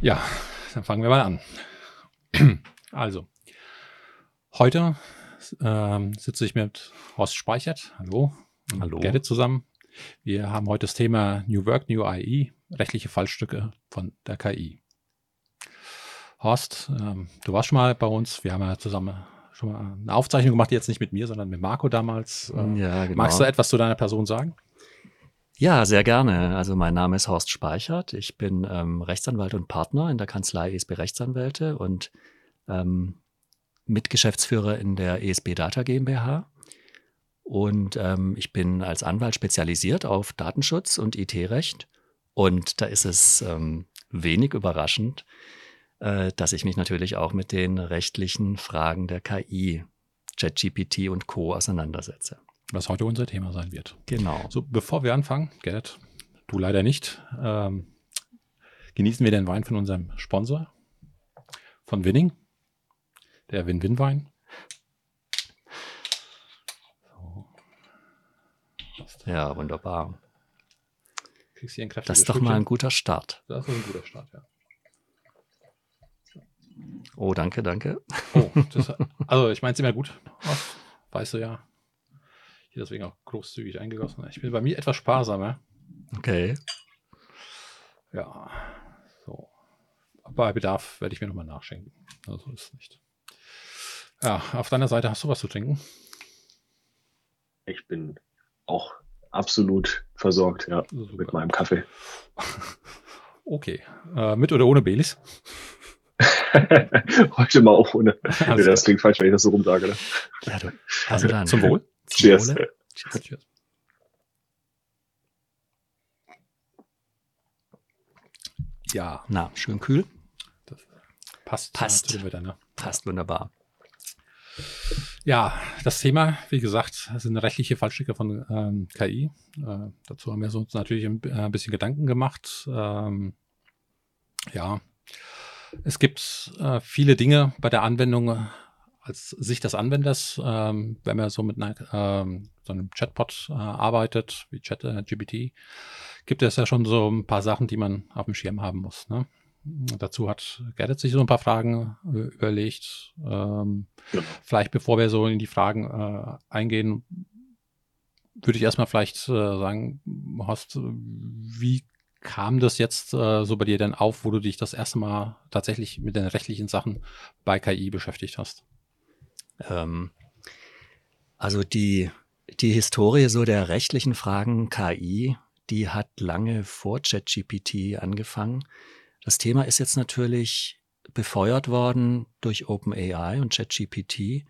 Ja, dann fangen wir mal an. Also, heute ähm, sitze ich mit Horst Speichert, hallo, Hallo. Gerrit zusammen. Wir haben heute das Thema New Work, New AI, rechtliche Fallstücke von der KI. Horst, ähm, du warst schon mal bei uns. Wir haben ja zusammen schon mal eine Aufzeichnung gemacht, jetzt nicht mit mir, sondern mit Marco damals. Äh, Ja, genau. Magst du etwas zu deiner Person sagen? Ja, sehr gerne. Also mein Name ist Horst Speichert. Ich bin ähm, Rechtsanwalt und Partner in der Kanzlei ESB Rechtsanwälte und ähm, Mitgeschäftsführer in der ESB Data GmbH. Und ähm, ich bin als Anwalt spezialisiert auf Datenschutz und IT-Recht. Und da ist es ähm, wenig überraschend, äh, dass ich mich natürlich auch mit den rechtlichen Fragen der KI, ChatGPT und Co. auseinandersetze. Was heute unser Thema sein wird. Genau. So, bevor wir anfangen, Gerrit, du leider nicht, ähm, genießen wir den Wein von unserem Sponsor, von Winning, der Win-Win-Wein. So. Ja, wunderbar. Kriegst hier ein Das ist doch mal ein guter Start. Das ist ein guter Start, ja. Oh, danke, danke. Oh, das, also ich meine es immer gut. Weißt du ja. Hier deswegen auch großzügig eingegossen. Ich bin bei mir etwas sparsamer. Okay. Ja, so. Bei Bedarf werde ich mir nochmal nachschenken. Also ist nicht. Ja, auf deiner Seite hast du was zu trinken? Ich bin auch absolut versorgt, ja, Super. mit meinem Kaffee. Okay. Äh, mit oder ohne Belis? Heute mal auch ohne. Alles das klingt falsch, wenn ich das so rumsage. Ne? Ja, du, also dann. Zum Wohl. Cheers. Wohle. Cheers. Ja, Na, schön kühl. das passt. Passt. Ja, Wetter, ne? Passt wunderbar. Ja, das Thema, wie gesagt, sind rechtliche Fallstricke von ähm, KI. Äh, dazu haben wir uns natürlich ein, äh, bisschen Gedanken gemacht. Ähm, ja, es gibt äh, viele Dinge bei der Anwendung als Sicht des Anwenders, ähm, wenn man so mit einer, ähm, so einem Chatbot äh, arbeitet, wie Chat äh, gibt es ja schon so ein paar Sachen, die man auf dem Schirm haben muss. Ne? Dazu hat Gerrit sich so ein paar Fragen äh, überlegt. Ähm, Genau. Vielleicht bevor wir so in die Fragen äh, eingehen, würde ich erstmal vielleicht äh, sagen, Horst, wie kam das jetzt äh, so bei dir denn auf, wo du dich das erste Mal tatsächlich mit den rechtlichen Sachen bei KI beschäftigt hast? Ähm, also die, die Historie so der rechtlichen Fragen KI, die hat lange vor ChatGPT angefangen. Das Thema ist jetzt natürlich befeuert worden durch OpenAI und ChatGPT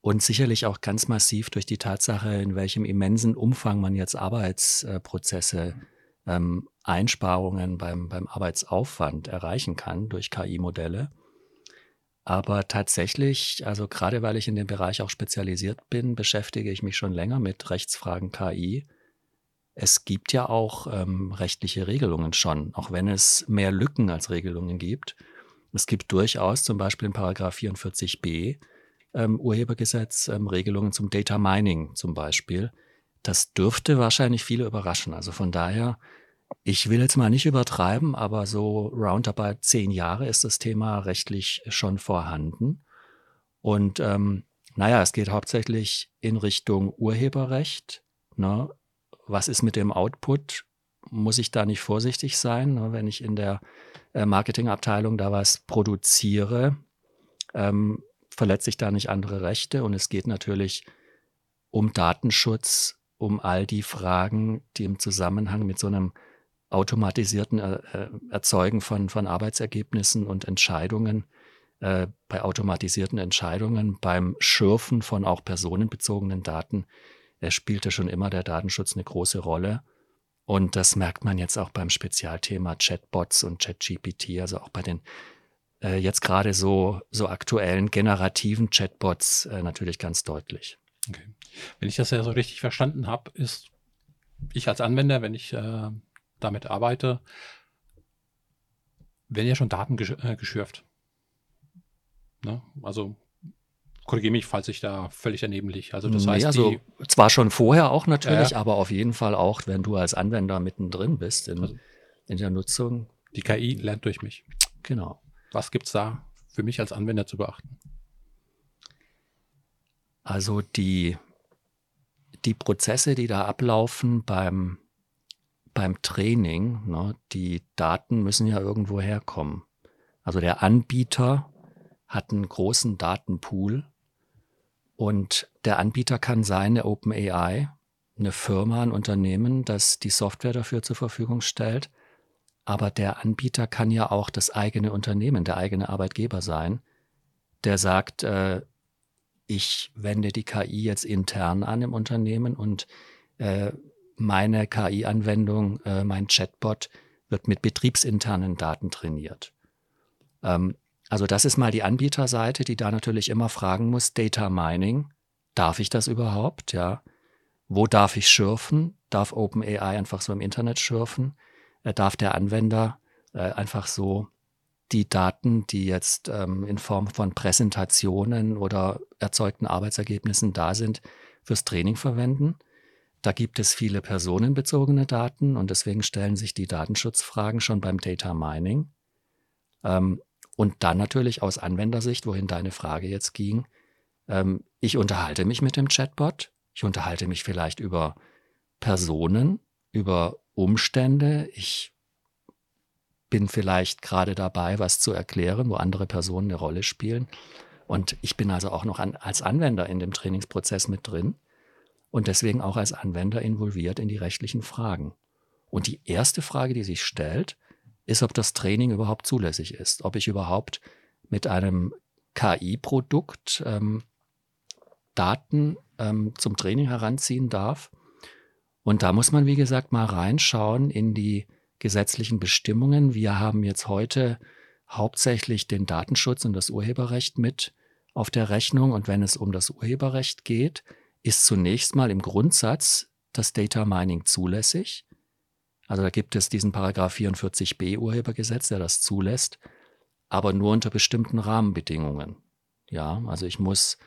und sicherlich auch ganz massiv durch die Tatsache, in welchem immensen Umfang man jetzt Arbeitsprozesse, ähm, Einsparungen beim, beim Arbeitsaufwand erreichen kann durch KI-Modelle. Aber tatsächlich, also gerade weil ich in dem Bereich auch spezialisiert bin, beschäftige ich mich schon länger mit Rechtsfragen KI. Es gibt ja auch ähm, rechtliche Regelungen schon, auch wenn es mehr Lücken als Regelungen gibt. Es gibt durchaus zum Beispiel in Paragraph 44b ähm, Urhebergesetz ähm, Regelungen zum Data Mining zum Beispiel. Das dürfte wahrscheinlich viele überraschen. Also von daher, ich will jetzt mal nicht übertreiben, aber so roundabout zehn Jahre ist das Thema rechtlich schon vorhanden. Und ähm, naja, es geht hauptsächlich in Richtung Urheberrecht. Ne? Was ist mit dem Output? Muss ich da nicht vorsichtig sein, ne? wenn ich in der äh, Marketingabteilung da was produziere? Ähm, verletze ich da nicht andere Rechte? Und es geht natürlich um Datenschutz, um all die Fragen, die im Zusammenhang mit so einem automatisierten äh, Erzeugen von, von Arbeitsergebnissen und Entscheidungen, äh, bei automatisierten Entscheidungen, beim Schürfen von auch personenbezogenen Daten, äh, spielte schon immer der Datenschutz eine große Rolle. Und das merkt man jetzt auch beim Spezialthema Chatbots und ChatGPT, also auch bei den äh, jetzt gerade so, so aktuellen generativen Chatbots äh, natürlich ganz deutlich. Okay. Wenn ich das ja so richtig verstanden habe, ist ich als Anwender, wenn ich äh, damit arbeite, werden ja schon Daten gesch äh, geschürft. Ne? Also korrigiere mich, falls ich da völlig daneben liege. Also das Nee, heißt, also die, zwar schon vorher auch natürlich, Ja. aber auf jeden Fall auch, wenn du als Anwender mittendrin bist in, Also- in der Nutzung. die KI lernt durch mich. Genau. Was gibt es da für mich als Anwender zu beachten? Also die, die Prozesse, die da ablaufen beim, beim Training, ne, die Daten müssen ja irgendwo herkommen. Also der Anbieter hat einen großen Datenpool und der Anbieter kann seine OpenAI, eine Firma, ein Unternehmen, das die Software dafür zur Verfügung stellt. Aber der Anbieter kann ja auch das eigene Unternehmen, der eigene Arbeitgeber sein, der sagt, äh, ich wende die KI jetzt intern an im Unternehmen und äh, meine KI-Anwendung, äh, mein Chatbot wird mit betriebsinternen Daten trainiert. Ähm, also das ist mal die Anbieterseite, die da natürlich immer fragen muss, Data Mining, darf ich das überhaupt? Ja. Wo darf ich schürfen? Darf OpenAI einfach so im Internet schürfen? Äh, darf der Anwender äh, einfach so die Daten, die jetzt ähm, in Form von Präsentationen oder erzeugten Arbeitsergebnissen da sind, fürs Training verwenden? Da gibt es viele personenbezogene Daten und deswegen stellen sich die Datenschutzfragen schon beim Data Mining. Ähm, und dann natürlich aus Anwendersicht, wohin deine Frage jetzt ging, ähm, ich unterhalte mich mit dem Chatbot, ich unterhalte mich vielleicht über Personen, über Umstände, ich bin vielleicht gerade dabei, was zu erklären, wo andere Personen eine Rolle spielen. Und ich bin also auch noch an, als Anwender in dem Trainingsprozess mit drin und deswegen auch als Anwender involviert in die rechtlichen Fragen. Und die erste Frage, die sich stellt, ist, ob das Training überhaupt zulässig ist, ob ich überhaupt mit einem KI-Produkt ähm, Daten ähm, zum Training heranziehen darf. Und da muss man, wie gesagt, mal reinschauen in die gesetzlichen Bestimmungen. Wir haben jetzt heute hauptsächlich den Datenschutz und das Urheberrecht mit auf der rechnung. Und wenn es um das Urheberrecht geht, ist zunächst mal im Grundsatz das Data Mining zulässig. Also da gibt es diesen Paragraph 44b Urhebergesetz, der das zulässt, aber nur unter bestimmten Rahmenbedingungen. Ja, also ich muss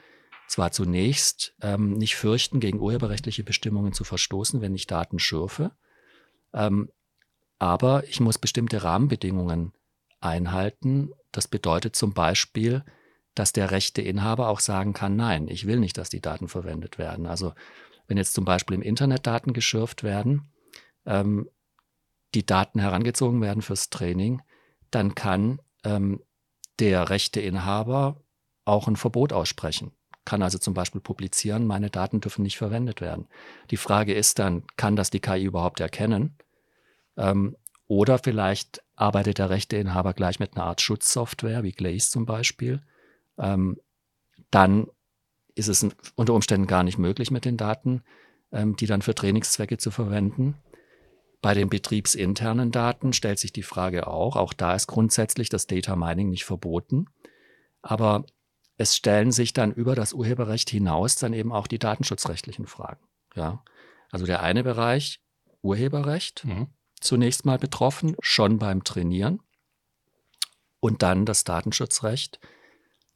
zwar zunächst ähm, nicht fürchten, gegen urheberrechtliche Bestimmungen zu verstoßen, wenn ich Daten schürfe, ähm, aber ich muss bestimmte Rahmenbedingungen einhalten. Das bedeutet zum Beispiel, dass der rechte Inhaber auch sagen kann, nein, ich will nicht, dass die Daten verwendet werden. Also wenn jetzt zum Beispiel im Internet Daten geschürft werden, ähm, die Daten herangezogen werden fürs Training, dann kann ähm, der Rechteinhaber auch ein Verbot aussprechen. Kann also zum Beispiel publizieren, meine Daten dürfen nicht verwendet werden. Die Frage ist dann, kann das die KI überhaupt erkennen? Ähm, oder vielleicht arbeitet der Rechteinhaber gleich mit einer Art Schutzsoftware, wie Glaze zum Beispiel. Ähm, dann ist es unter Umständen gar nicht möglich, mit den Daten, ähm, die dann für Trainingszwecke zu verwenden. Bei den betriebsinternen Daten stellt sich die Frage auch, auch da ist grundsätzlich das Data Mining nicht verboten, aber es stellen sich dann über das Urheberrecht hinaus dann eben auch die datenschutzrechtlichen Fragen. Ja, also der eine Bereich Urheberrecht mhm. zunächst mal betroffen, schon beim Trainieren und dann das Datenschutzrecht.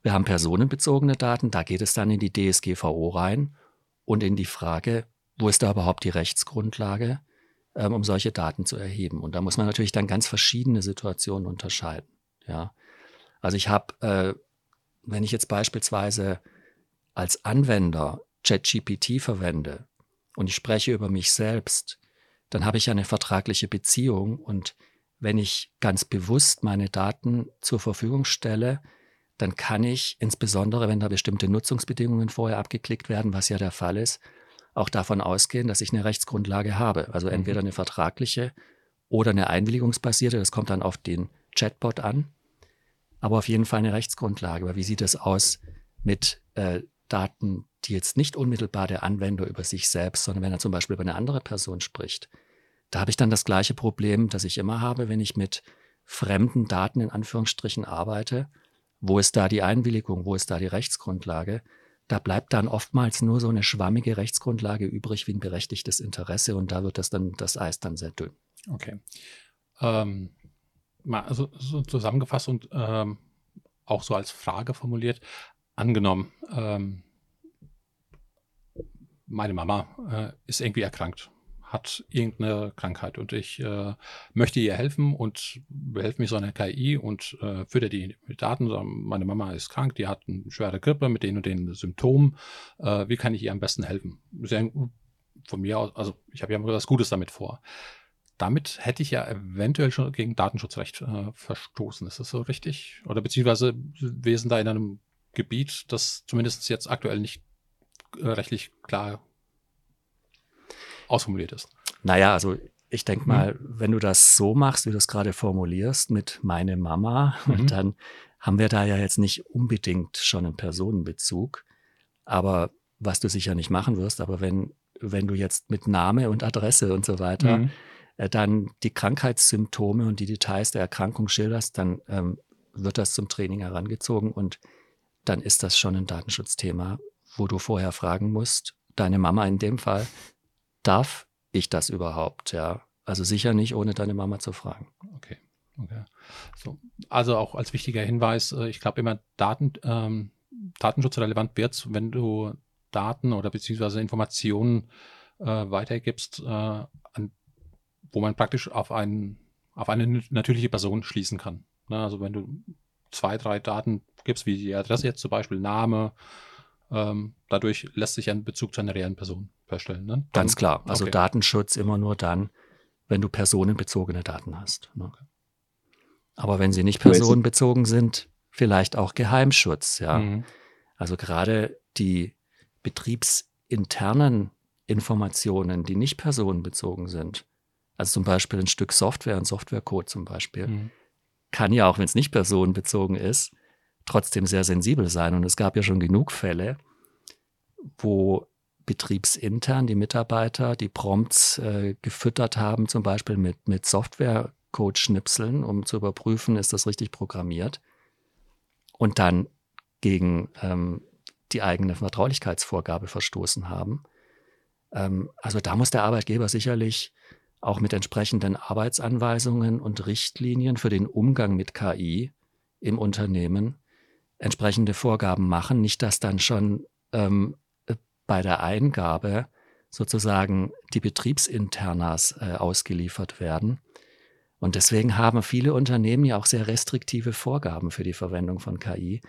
Wir haben personenbezogene Daten, da geht es dann in die DSGVO rein und in die Frage, wo ist da überhaupt die Rechtsgrundlage? ähm, um solche Daten zu erheben. Und da muss man natürlich dann ganz verschiedene Situationen unterscheiden. Ja, also ich habe, äh, wenn ich jetzt beispielsweise als Anwender ChatGPT verwende und ich spreche über mich selbst, dann habe ich eine vertragliche Beziehung und wenn ich ganz bewusst meine Daten zur Verfügung stelle, dann kann ich, insbesondere wenn da bestimmte Nutzungsbedingungen vorher abgeklickt werden, was ja der Fall ist, auch davon ausgehen, dass ich eine Rechtsgrundlage habe. Also mhm. entweder eine vertragliche oder eine einwilligungsbasierte. Das kommt dann auf den Chatbot an. Aber auf jeden Fall eine Rechtsgrundlage. Aber wie sieht es aus mit äh, Daten, die jetzt nicht unmittelbar der Anwender über sich selbst, sondern wenn er zum Beispiel über eine andere Person spricht? Da habe ich dann das gleiche Problem, das ich immer habe, wenn ich mit fremden Daten in Anführungsstrichen arbeite. Wo ist da die Einwilligung? Wo ist da die Rechtsgrundlage? da bleibt dann oftmals nur so eine schwammige Rechtsgrundlage übrig wie ein berechtigtes Interesse und da wird das dann, das Eis dann sehr dünn. Okay. Ähm, mal also so zusammengefasst und ähm, auch so als Frage formuliert, angenommen, ähm, meine Mama äh, ist irgendwie erkrankt, hat irgendeine Krankheit und ich äh, möchte ihr helfen und helfe mich so einer KI und äh, fütter die Daten. Meine Mama ist krank, die hat eine schwere Grippe mit den und den Symptomen. Äh, wie kann ich ihr am besten helfen? Sehr, von mir aus, also ich habe ja was Gutes damit vor. Damit hätte ich ja eventuell schon gegen Datenschutzrecht äh, verstoßen. Ist das so richtig? Oder beziehungsweise wir sind da in einem Gebiet, das zumindest jetzt aktuell nicht äh, rechtlich klar ausformuliert ist. Naja, also ich denke mhm. mal, mhm. wenn du das so machst, wie du es gerade formulierst, mit meine Mama, mhm. dann haben wir da ja jetzt nicht unbedingt schon einen Personenbezug. Aber was du sicher nicht machen wirst, aber wenn, wenn du jetzt mit Name und Adresse und so weiter mhm. äh, dann die Krankheitssymptome und die Details der Erkrankung schilderst, dann ähm, wird das zum Training herangezogen und dann ist das schon ein Datenschutzthema, wo du vorher fragen musst, deine Mama in dem Fall, darf ich das überhaupt? Ja, also sicher nicht, ohne deine Mama zu fragen. Okay. okay. So. Also auch als wichtiger Hinweis, äh, ich glaube immer Daten, ähm, datenschutzrelevant wird, wenn du Daten oder beziehungsweise Informationen äh, weitergibst, äh, an, wo man praktisch auf, einen, auf eine natürliche Person schließen kann. Ne? Also wenn du zwei, drei Daten gibst, wie die Adresse jetzt zum Beispiel, Name, ähm, dadurch lässt sich ein Bezug zu einer reellen Person herstellen. Ne? Ganz klar. Also okay. Datenschutz immer nur dann, wenn du personenbezogene Daten hast. Ne? Okay. Aber wenn sie nicht personenbezogen sind, vielleicht auch Geheimschutz. Ja. Mhm. Also gerade die betriebsinternen Informationen, die nicht personenbezogen sind, also zum Beispiel ein Stück Software, ein Softwarecode zum Beispiel, mhm. kann ja auch, wenn es nicht personenbezogen ist, trotzdem sehr sensibel sein. Und es gab ja schon genug Fälle, wo betriebsintern die Mitarbeiter die Prompts äh, gefüttert haben, zum Beispiel mit, mit Software-Code-Schnipseln, um zu überprüfen, ist das richtig programmiert. Und dann gegen ähm, die eigene Vertraulichkeitsvorgabe verstoßen haben. Ähm, also da muss der Arbeitgeber sicherlich auch mit entsprechenden Arbeitsanweisungen und Richtlinien für den Umgang mit KI im Unternehmen entsprechende Vorgaben machen, nicht dass dann schon ähm, bei der Eingabe sozusagen die Betriebsinternas äh, ausgeliefert werden. Und deswegen haben viele Unternehmen ja auch sehr restriktive Vorgaben für die Verwendung von KI,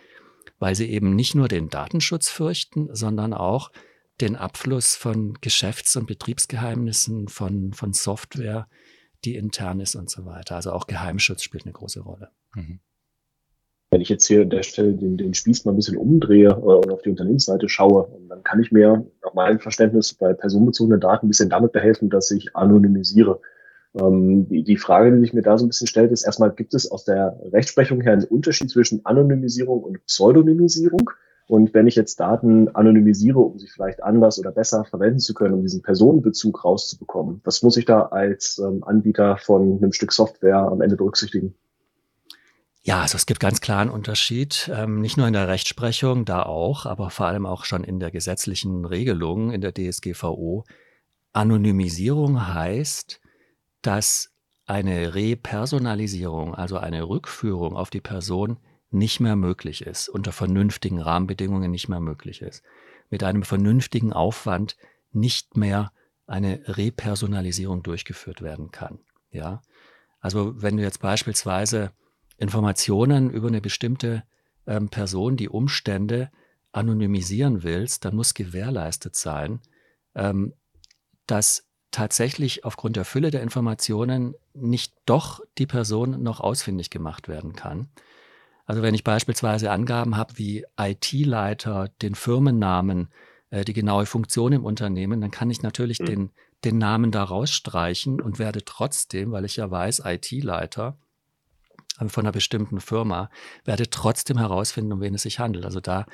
weil sie eben nicht nur den Datenschutz fürchten, sondern auch den Abfluss von Geschäfts- und Betriebsgeheimnissen, von, von Software, die intern ist und so weiter. Also auch Geheimschutz spielt eine große Rolle. Mhm. Wenn ich jetzt hier an der Stelle den, den Spieß mal ein bisschen umdrehe äh, und auf die Unternehmensseite schaue, dann kann ich mir nach meinem Verständnis bei personenbezogenen Daten ein bisschen damit behelfen, dass ich anonymisiere. Ähm, die, die Frage, die sich mir da so ein bisschen stellt, ist erstmal, gibt es aus der Rechtsprechung her einen Unterschied zwischen Anonymisierung und Pseudonymisierung? Und wenn ich jetzt Daten anonymisiere, um sie vielleicht anders oder besser verwenden zu können, um diesen Personenbezug rauszubekommen, was muss ich da als ähm, Anbieter von einem Stück Software am Ende berücksichtigen? Ja, also es gibt ganz klar einen Unterschied, ähm, nicht nur in der Rechtsprechung, da auch, aber vor allem auch schon in der gesetzlichen Regelung in der DSGVO. Anonymisierung heißt, dass eine Repersonalisierung, also eine Rückführung auf die Person nicht mehr möglich ist, unter vernünftigen Rahmenbedingungen nicht mehr möglich ist, mit einem vernünftigen Aufwand nicht mehr eine Repersonalisierung durchgeführt werden kann. Ja, also wenn du jetzt beispielsweise Informationen über eine bestimmte ähm, Person, die Umstände anonymisieren willst, dann muss gewährleistet sein, ähm, dass tatsächlich aufgrund der Fülle der Informationen nicht doch die Person noch ausfindig gemacht werden kann. Also wenn ich beispielsweise Angaben habe wie IT-Leiter, den Firmennamen, äh, die genaue Funktion im Unternehmen, dann kann ich natürlich mhm. den, den Namen da rausstreichen und werde trotzdem, weil ich ja weiß, IT-Leiter, von einer bestimmten Firma, werde trotzdem herausfinden, um wen es sich handelt. Also da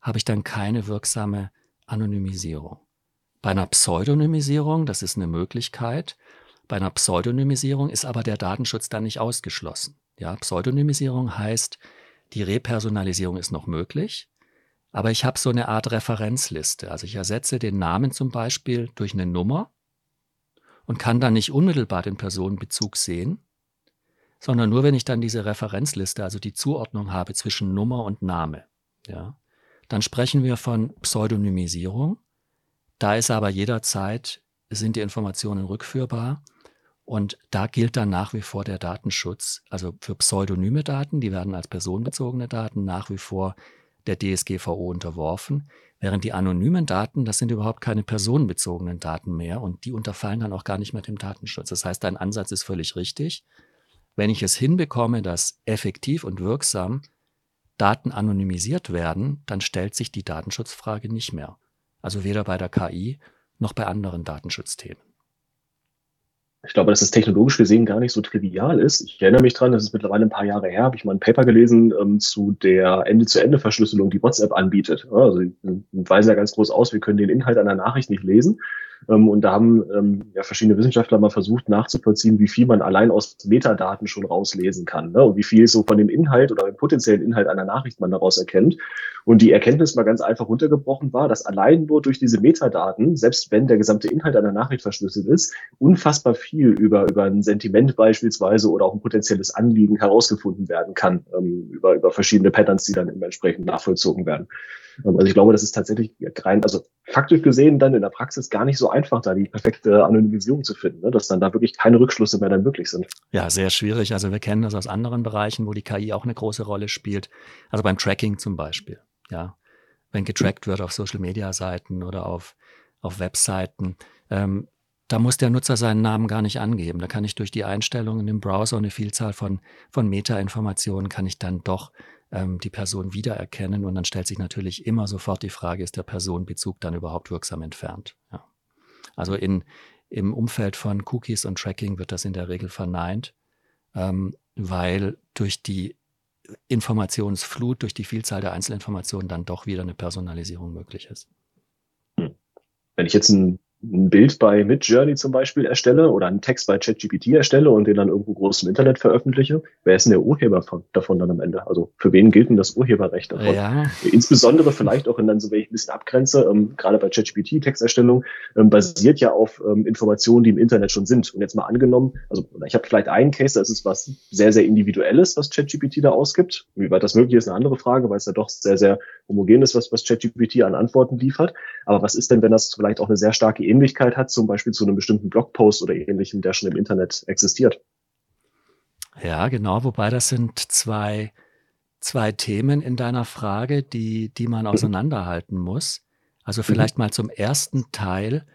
habe ich dann keine wirksame Anonymisierung. Bei einer Pseudonymisierung, das ist eine Möglichkeit, bei einer Pseudonymisierung ist aber der Datenschutz dann nicht ausgeschlossen. Ja, Pseudonymisierung heißt, die Repersonalisierung ist noch möglich, aber ich habe so eine Art Referenzliste. Also ich ersetze den Namen zum Beispiel durch eine Nummer und kann dann nicht unmittelbar den Personenbezug sehen, sondern nur, wenn ich dann diese Referenzliste, also die Zuordnung habe zwischen Nummer und Name. Ja, dann sprechen wir von Pseudonymisierung. Da ist aber jederzeit sind die Informationen rückführbar. Und da gilt dann nach wie vor der Datenschutz. Also für pseudonyme Daten, die werden als personenbezogene Daten nach wie vor der DSGVO unterworfen, während die anonymen Daten, das sind überhaupt keine personenbezogenen Daten mehr und die unterfallen dann auch gar nicht mehr dem Datenschutz. Das heißt, dein Ansatz ist völlig richtig. Wenn ich es hinbekomme, dass effektiv und wirksam Daten anonymisiert werden, dann stellt sich die Datenschutzfrage nicht mehr. Also weder bei der KI noch bei anderen Datenschutzthemen. Ich glaube, dass das technologisch gesehen gar nicht so trivial ist. Ich erinnere mich dran, das ist mittlerweile ein paar Jahre her, habe ich mal ein Paper gelesen ähm, zu der Ende-zu-Ende-Verschlüsselung, die WhatsApp anbietet. Also sie weisen ja ganz groß aus, wir können den Inhalt einer Nachricht nicht lesen. Ähm, und da haben ähm, ja verschiedene Wissenschaftler mal versucht nachzuvollziehen, wie viel man allein aus Metadaten schon rauslesen kann ne? und wie viel so von dem Inhalt oder dem potenziellen Inhalt einer Nachricht man daraus erkennt. Und die Erkenntnis mal ganz einfach runtergebrochen war, dass allein nur durch diese Metadaten, selbst wenn der gesamte Inhalt einer Nachricht verschlüsselt ist, unfassbar viel über, über ein Sentiment beispielsweise oder auch ein potenzielles Anliegen herausgefunden werden kann, ähm, über, über verschiedene Patterns, die dann entsprechend nachvollzogen werden. Ähm, also ich glaube, das ist tatsächlich rein, also faktisch gesehen dann in der Praxis gar nicht so einfach, da die perfekte Anonymisierung zu finden, ne? dass dann da wirklich keine Rückschlüsse mehr dann möglich sind. Ja, sehr schwierig. Also wir kennen das aus anderen Bereichen, wo die KI auch eine große Rolle spielt. Also beim Tracking zum Beispiel. Ja, wenn getrackt wird auf Social Media Seiten oder auf, auf Webseiten. Ähm, da muss der Nutzer seinen Namen gar nicht angeben. Da kann ich durch die Einstellungen im Browser eine Vielzahl von, von Meta-Informationen kann ich dann doch ähm, die Person wiedererkennen. Und dann stellt sich natürlich immer sofort die Frage, ist der Personenbezug dann überhaupt wirksam entfernt? Ja. Also in, im Umfeld von Cookies und Tracking wird das in der Regel verneint, ähm, weil durch die Informationsflut, durch die Vielzahl der Einzelinformationen dann doch wieder eine Personalisierung möglich ist. Hm. Wenn ich jetzt ein ein Bild bei Midjourney zum Beispiel erstelle oder einen Text bei ChatGPT erstelle und den dann irgendwo groß im Internet veröffentliche, wer ist denn der Urheber von, davon dann am Ende? Also für wen gilt denn das Urheberrecht davon? Ja. Insbesondere vielleicht auch in dann so, wenn ich ein bisschen abgrenze, ähm, gerade bei ChatGPT Texterstellung, ähm, basiert ja auf ähm, Informationen, die im Internet schon sind. Und jetzt mal angenommen, also ich habe vielleicht einen Case, da ist es was sehr, sehr Individuelles, was ChatGPT da ausgibt. Wie weit das möglich ist, eine andere Frage, weil es ja doch sehr, sehr homogen ist, was, was ChatGPT an Antworten liefert. Aber was ist denn, wenn das vielleicht auch eine sehr starke Ähnlichkeit hat, zum Beispiel zu einem bestimmten Blogpost oder ähnlichem, der schon im Internet existiert. Ja, genau, wobei das sind zwei, zwei Themen in deiner Frage, die, die man mhm. auseinanderhalten muss. Also mhm. vielleicht mhm. mal zum ersten Teil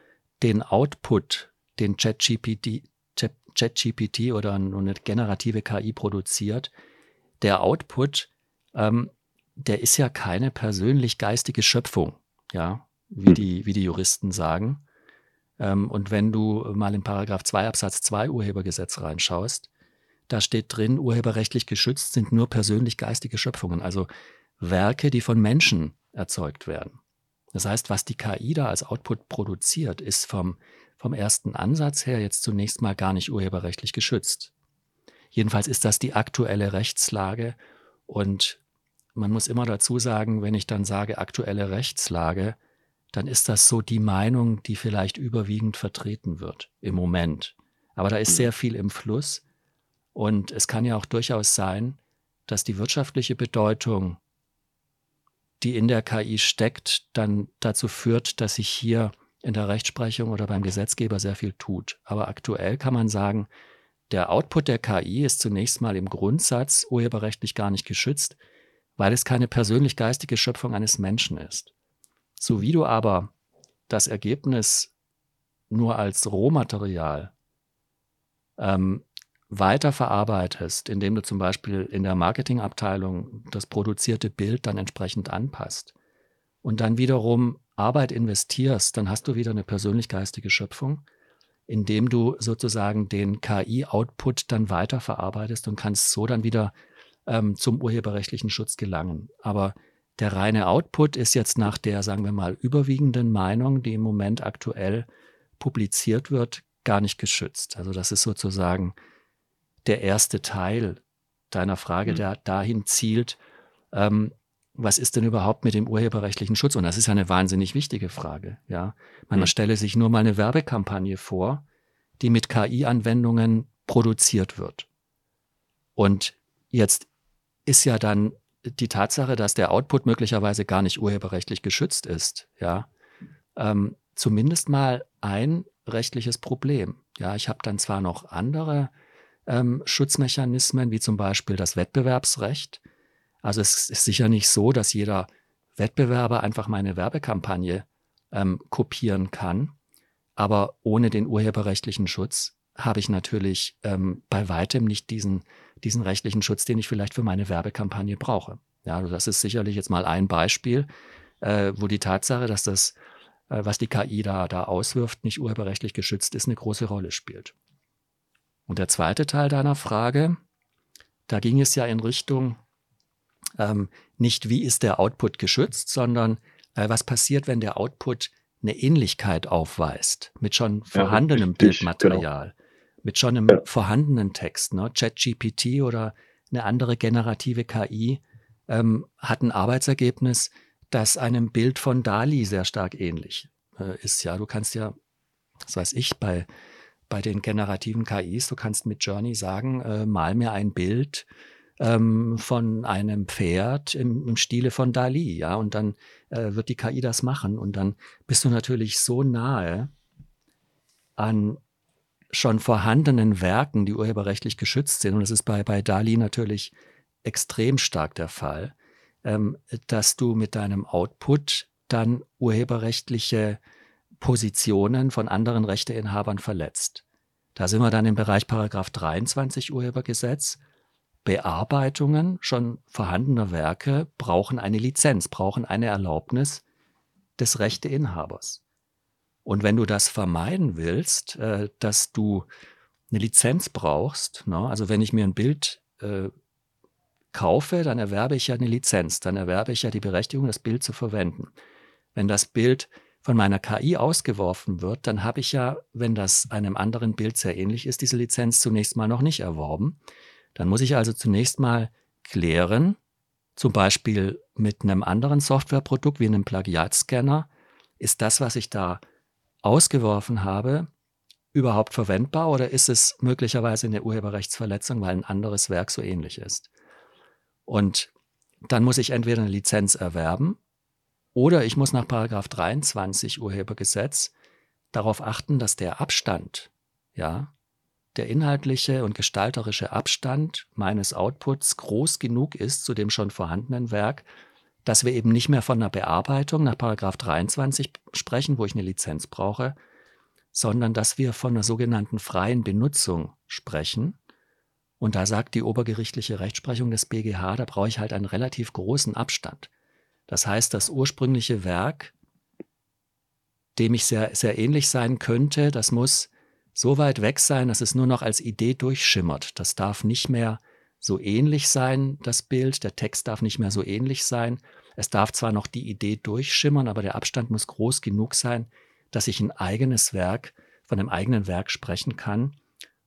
den Output, den ChatGPT ChatGPT oder eine generative KI produziert. Der Output, ähm, der ist ja keine persönlich geistige Schöpfung, ja, wie, mhm. die, wie die Juristen sagen. Ähm, und wenn du mal in Paragraph 2 Absatz 2 Urhebergesetz reinschaust, da steht drin, urheberrechtlich geschützt sind nur persönlich geistige Schöpfungen, also Werke, die von Menschen erzeugt werden. Das heißt, was die KI da als Output produziert, ist vom, vom ersten Ansatz her jetzt zunächst mal gar nicht urheberrechtlich geschützt. Jedenfalls ist das die aktuelle Rechtslage und man muss immer dazu sagen, wenn ich dann sage aktuelle Rechtslage, dann ist das so die Meinung, die vielleicht überwiegend vertreten wird im Moment. Aber da ist sehr mhm. viel im Fluss und es kann ja auch durchaus sein, dass die wirtschaftliche Bedeutung, die in der KI steckt, dann dazu führt, dass sich hier in der Rechtsprechung oder beim Gesetzgeber sehr viel tut. Aber aktuell kann man sagen, der Output der KI ist zunächst mal im Grundsatz urheberrechtlich gar nicht geschützt, weil es keine persönlich geistige Schöpfung eines Menschen ist. So wie du aber das Ergebnis nur als Rohmaterial ähm, weiterverarbeitest, indem du zum Beispiel in der Marketingabteilung das produzierte Bild dann entsprechend anpasst und dann wiederum Arbeit investierst, dann hast du wieder eine persönlich-geistige Schöpfung, indem du sozusagen den KI-Output dann weiterverarbeitest und kannst so dann wieder ähm, zum urheberrechtlichen Schutz gelangen. Aber der reine Output ist jetzt nach der, sagen wir mal, überwiegenden Meinung, die im Moment aktuell publiziert wird, gar nicht geschützt. Also das ist sozusagen der erste Teil deiner Frage, mhm. der dahin zielt, ähm, was ist denn überhaupt mit dem urheberrechtlichen Schutz? Und das ist ja eine wahnsinnig wichtige Frage. Ja, man mhm. stelle sich nur mal eine Werbekampagne vor, die mit KI-Anwendungen produziert wird. Und jetzt ist ja dann die Tatsache, dass der Output möglicherweise gar nicht urheberrechtlich geschützt ist, ja, ähm, zumindest mal ein rechtliches Problem. Ja, ich habe dann zwar noch andere ähm, Schutzmechanismen, wie zum Beispiel das Wettbewerbsrecht. Also es ist sicher nicht so, dass jeder Wettbewerber einfach meine Werbekampagne ähm, kopieren kann. Aber ohne den urheberrechtlichen Schutz habe ich natürlich ähm, bei weitem nicht diesen, diesen rechtlichen Schutz, den ich vielleicht für meine Werbekampagne brauche. Ja, also das ist sicherlich jetzt mal ein Beispiel, äh, wo die Tatsache, dass das, äh, was die KI da, da auswirft, nicht urheberrechtlich geschützt ist, eine große Rolle spielt. Und der zweite Teil deiner Frage, da ging es ja in Richtung ähm, nicht, wie ist der Output geschützt, sondern äh, was passiert, wenn der Output eine Ähnlichkeit aufweist mit schon vorhandenem ja, Bildmaterial, genau. Mit schon einem ja. vorhandenen Text. Ne? ChatGPT oder eine andere generative KI ähm, hat ein Arbeitsergebnis, das einem Bild von Dali sehr stark ähnlich äh, ist. Ja, du kannst ja, das weiß ich, bei bei den generativen KIs, du kannst mit Journey sagen, äh, mal mir ein Bild ähm, von einem Pferd im, im, Stile von Dali, ja, und dann äh, wird die KI das machen und dann bist du natürlich so nahe an schon vorhandenen Werken, die urheberrechtlich geschützt sind, und das ist bei, bei Dali natürlich extrem stark der Fall, ähm, dass du mit deinem Output dann urheberrechtliche Positionen von anderen Rechteinhabern verletzt. Da sind wir dann im Bereich Paragraph 23 Urhebergesetz. Bearbeitungen schon vorhandener Werke brauchen eine Lizenz, brauchen eine Erlaubnis des Rechteinhabers. Und wenn du das vermeiden willst, äh, dass du eine Lizenz brauchst, ne? also wenn ich mir ein Bild äh, kaufe, dann erwerbe ich ja eine Lizenz, dann erwerbe ich ja die Berechtigung, das Bild zu verwenden. Wenn das Bild von meiner KI ausgeworfen wird, dann habe ich ja, wenn das einem anderen Bild sehr ähnlich ist, diese Lizenz zunächst mal noch nicht erworben. Dann muss ich also zunächst mal klären, zum Beispiel mit einem anderen Softwareprodukt wie einem Plagiatscanner, ist das, was ich da ausgeworfen habe, überhaupt verwendbar oder ist es möglicherweise eine Urheberrechtsverletzung, weil ein anderes Werk so ähnlich ist? Und dann muss ich entweder eine Lizenz erwerben oder ich muss nach Paragraph 23 Urhebergesetz darauf achten, dass der Abstand, ja, der inhaltliche und gestalterische Abstand meines Outputs groß genug ist zu dem schon vorhandenen Werk, dass wir eben nicht mehr von einer Bearbeitung nach Paragraph 23 sprechen, wo ich eine Lizenz brauche, sondern dass wir von einer sogenannten freien Benutzung sprechen. Und da sagt die obergerichtliche Rechtsprechung des BGH, da brauche ich halt einen relativ großen Abstand. Das heißt, das ursprüngliche Werk, dem ich sehr, sehr ähnlich sein könnte, das muss so weit weg sein, dass es nur noch als Idee durchschimmert. Das darf nicht mehr so ähnlich sein, das Bild, der Text darf nicht mehr so ähnlich sein. Es darf zwar noch die Idee durchschimmern, aber der Abstand muss groß genug sein, dass ich ein eigenes Werk von einem eigenen Werk sprechen kann.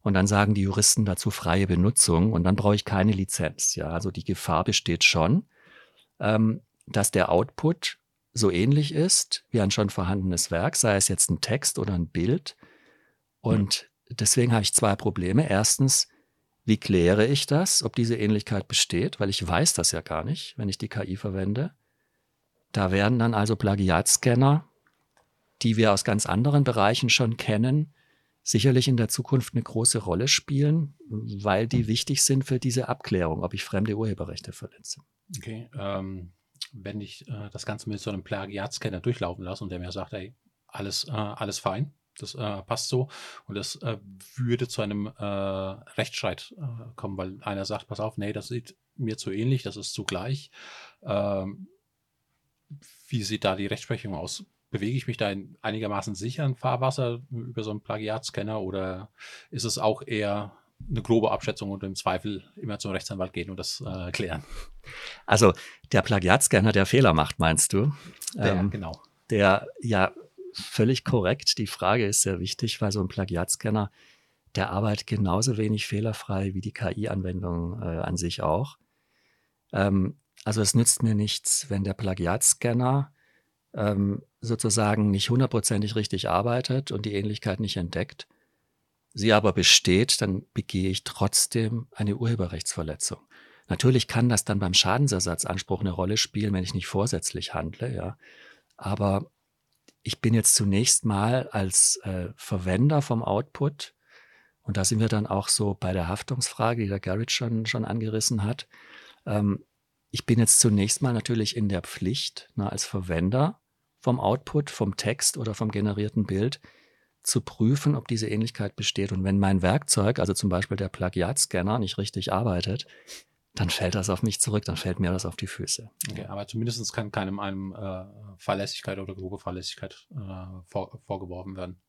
Und dann sagen die Juristen dazu freie Benutzung und dann brauche ich keine Lizenz. Ja, also die Gefahr besteht schon. Ähm, dass der Output so ähnlich ist wie ein schon vorhandenes Werk, sei es jetzt ein Text oder ein Bild. Und deswegen habe ich zwei Probleme. Erstens, wie kläre ich das, ob diese Ähnlichkeit besteht? Weil ich weiß das ja gar nicht, wenn ich die KI verwende. Da werden dann also Plagiatscanner, die wir aus ganz anderen Bereichen schon kennen, sicherlich in der Zukunft eine große Rolle spielen, weil die wichtig sind für diese Abklärung, ob ich fremde Urheberrechte verletze. Okay, ähm, wenn ich äh, das Ganze mit so einem Plagiatscanner durchlaufen lasse und der mir sagt, ey, alles, äh, alles fein, das äh, passt so und das äh, würde zu einem äh, Rechtsstreit äh, kommen, weil einer sagt, pass auf, nee, das sieht mir zu ähnlich, das ist zugleich. Ähm, wie sieht da die Rechtsprechung aus? Bewege ich mich da in einigermaßen sicheren Fahrwasser über so einen Plagiatscanner oder ist es auch eher eine grobe Abschätzung und im Zweifel immer zum Rechtsanwalt gehen und das äh, klären. Also der Plagiatscanner, der Fehler macht, meinst du? Der, ähm, genau. Der ja völlig korrekt. Die Frage ist sehr wichtig, weil so ein Plagiatscanner, der arbeitet genauso wenig fehlerfrei wie die KI-Anwendung äh, an sich auch. Ähm, also es nützt mir nichts, wenn der Plagiatscanner ähm, sozusagen nicht hundertprozentig richtig arbeitet und die Ähnlichkeit nicht entdeckt sie aber besteht, dann begehe ich trotzdem eine Urheberrechtsverletzung. Natürlich kann das dann beim Schadensersatzanspruch eine Rolle spielen, wenn ich nicht vorsätzlich handle, ja. Aber ich bin jetzt zunächst mal als äh, Verwender vom Output, und da sind wir dann auch so bei der Haftungsfrage, die der Garrett schon, schon angerissen hat. Ähm, ich bin jetzt zunächst mal natürlich in der Pflicht, na, als Verwender vom Output, vom Text oder vom generierten Bild zu prüfen, ob diese Ähnlichkeit besteht. Und wenn mein Werkzeug, also zum Beispiel der Plagiatscanner, nicht richtig arbeitet, dann fällt das auf mich zurück, dann fällt mir das auf die Füße. Okay, aber zumindest kann keinem einem äh, Verlässlichkeit oder grobe Fahrlässigkeit äh, vor, vorgeworfen werden.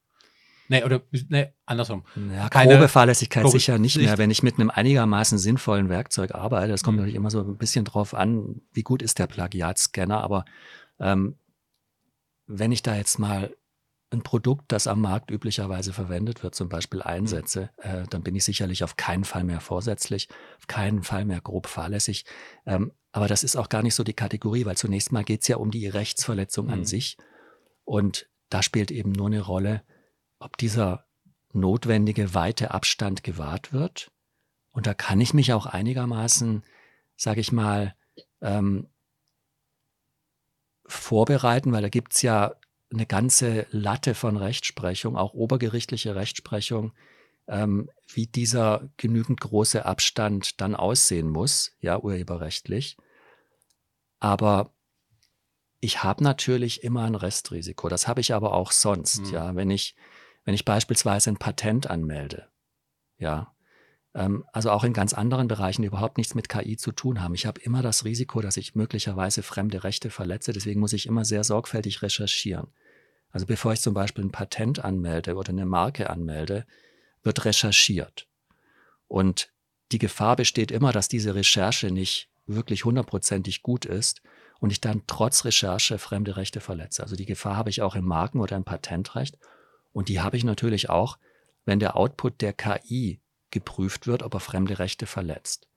Nee, oder nee, andersrum. Ja, Keine, grobe Fahrlässigkeit grobe, sicher nicht mehr. Wenn ich mit einem einigermaßen sinnvollen Werkzeug arbeite, das kommt mhm. natürlich immer so ein bisschen drauf an, wie gut ist der Plagiatscanner, aber ähm, wenn ich da jetzt mal ein Produkt, das am Markt üblicherweise verwendet wird, zum Beispiel einsetze, äh, dann bin ich sicherlich auf keinen Fall mehr vorsätzlich, auf keinen Fall mehr grob fahrlässig. Ähm, aber das ist auch gar nicht so die Kategorie, weil zunächst mal geht es ja um die Rechtsverletzung mhm. an sich. Und da spielt eben nur eine Rolle, ob dieser notwendige weite Abstand gewahrt wird. Und da kann ich mich auch einigermaßen, sage ich mal, ähm, vorbereiten, weil da gibt es ja eine ganze Latte von Rechtsprechung, auch obergerichtliche Rechtsprechung, ähm, wie dieser genügend große Abstand dann aussehen muss, ja, urheberrechtlich. Aber ich habe natürlich immer ein Restrisiko. Das habe ich aber auch sonst, mhm. ja, wenn ich, wenn ich beispielsweise ein Patent anmelde, ja, ähm, also auch in ganz anderen Bereichen, die überhaupt nichts mit KI zu tun haben. Ich habe immer das Risiko, dass ich möglicherweise fremde Rechte verletze. Deswegen muss ich immer sehr sorgfältig recherchieren. Also bevor ich zum Beispiel ein Patent anmelde oder eine Marke anmelde, wird recherchiert. Und die Gefahr besteht immer, dass diese Recherche nicht wirklich hundertprozentig gut ist und ich dann trotz Recherche fremde Rechte verletze. Also die Gefahr habe ich auch im Marken- oder im Patentrecht und die habe ich natürlich auch, wenn der Output der KI geprüft wird, ob er fremde Rechte verletzt.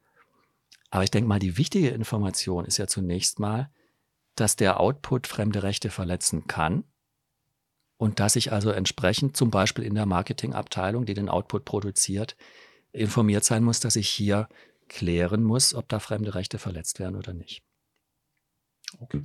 Aber ich denke mal, die wichtige Information ist ja zunächst mal, dass der Output fremde Rechte verletzen kann und dass ich also entsprechend zum Beispiel in der Marketingabteilung, die den Output produziert, informiert sein muss, dass ich hier klären muss, ob da fremde Rechte verletzt werden oder nicht. Okay.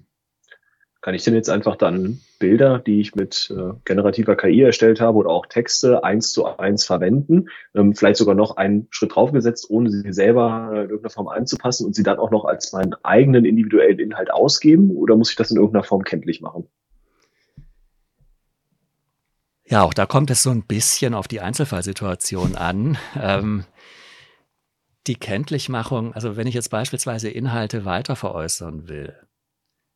Kann ich denn jetzt einfach dann Bilder, die ich mit äh, generativer KI erstellt habe oder auch Texte eins zu eins verwenden, ähm, vielleicht sogar noch einen Schritt draufgesetzt, ohne sie selber in irgendeiner Form anzupassen und sie dann auch noch als meinen eigenen individuellen Inhalt ausgeben? Oder muss ich das in irgendeiner Form kenntlich machen? Ja, auch da kommt es so ein bisschen auf die Einzelfallsituation an. Ähm, die Kenntlichmachung, also wenn ich jetzt beispielsweise Inhalte weiter veräußern will,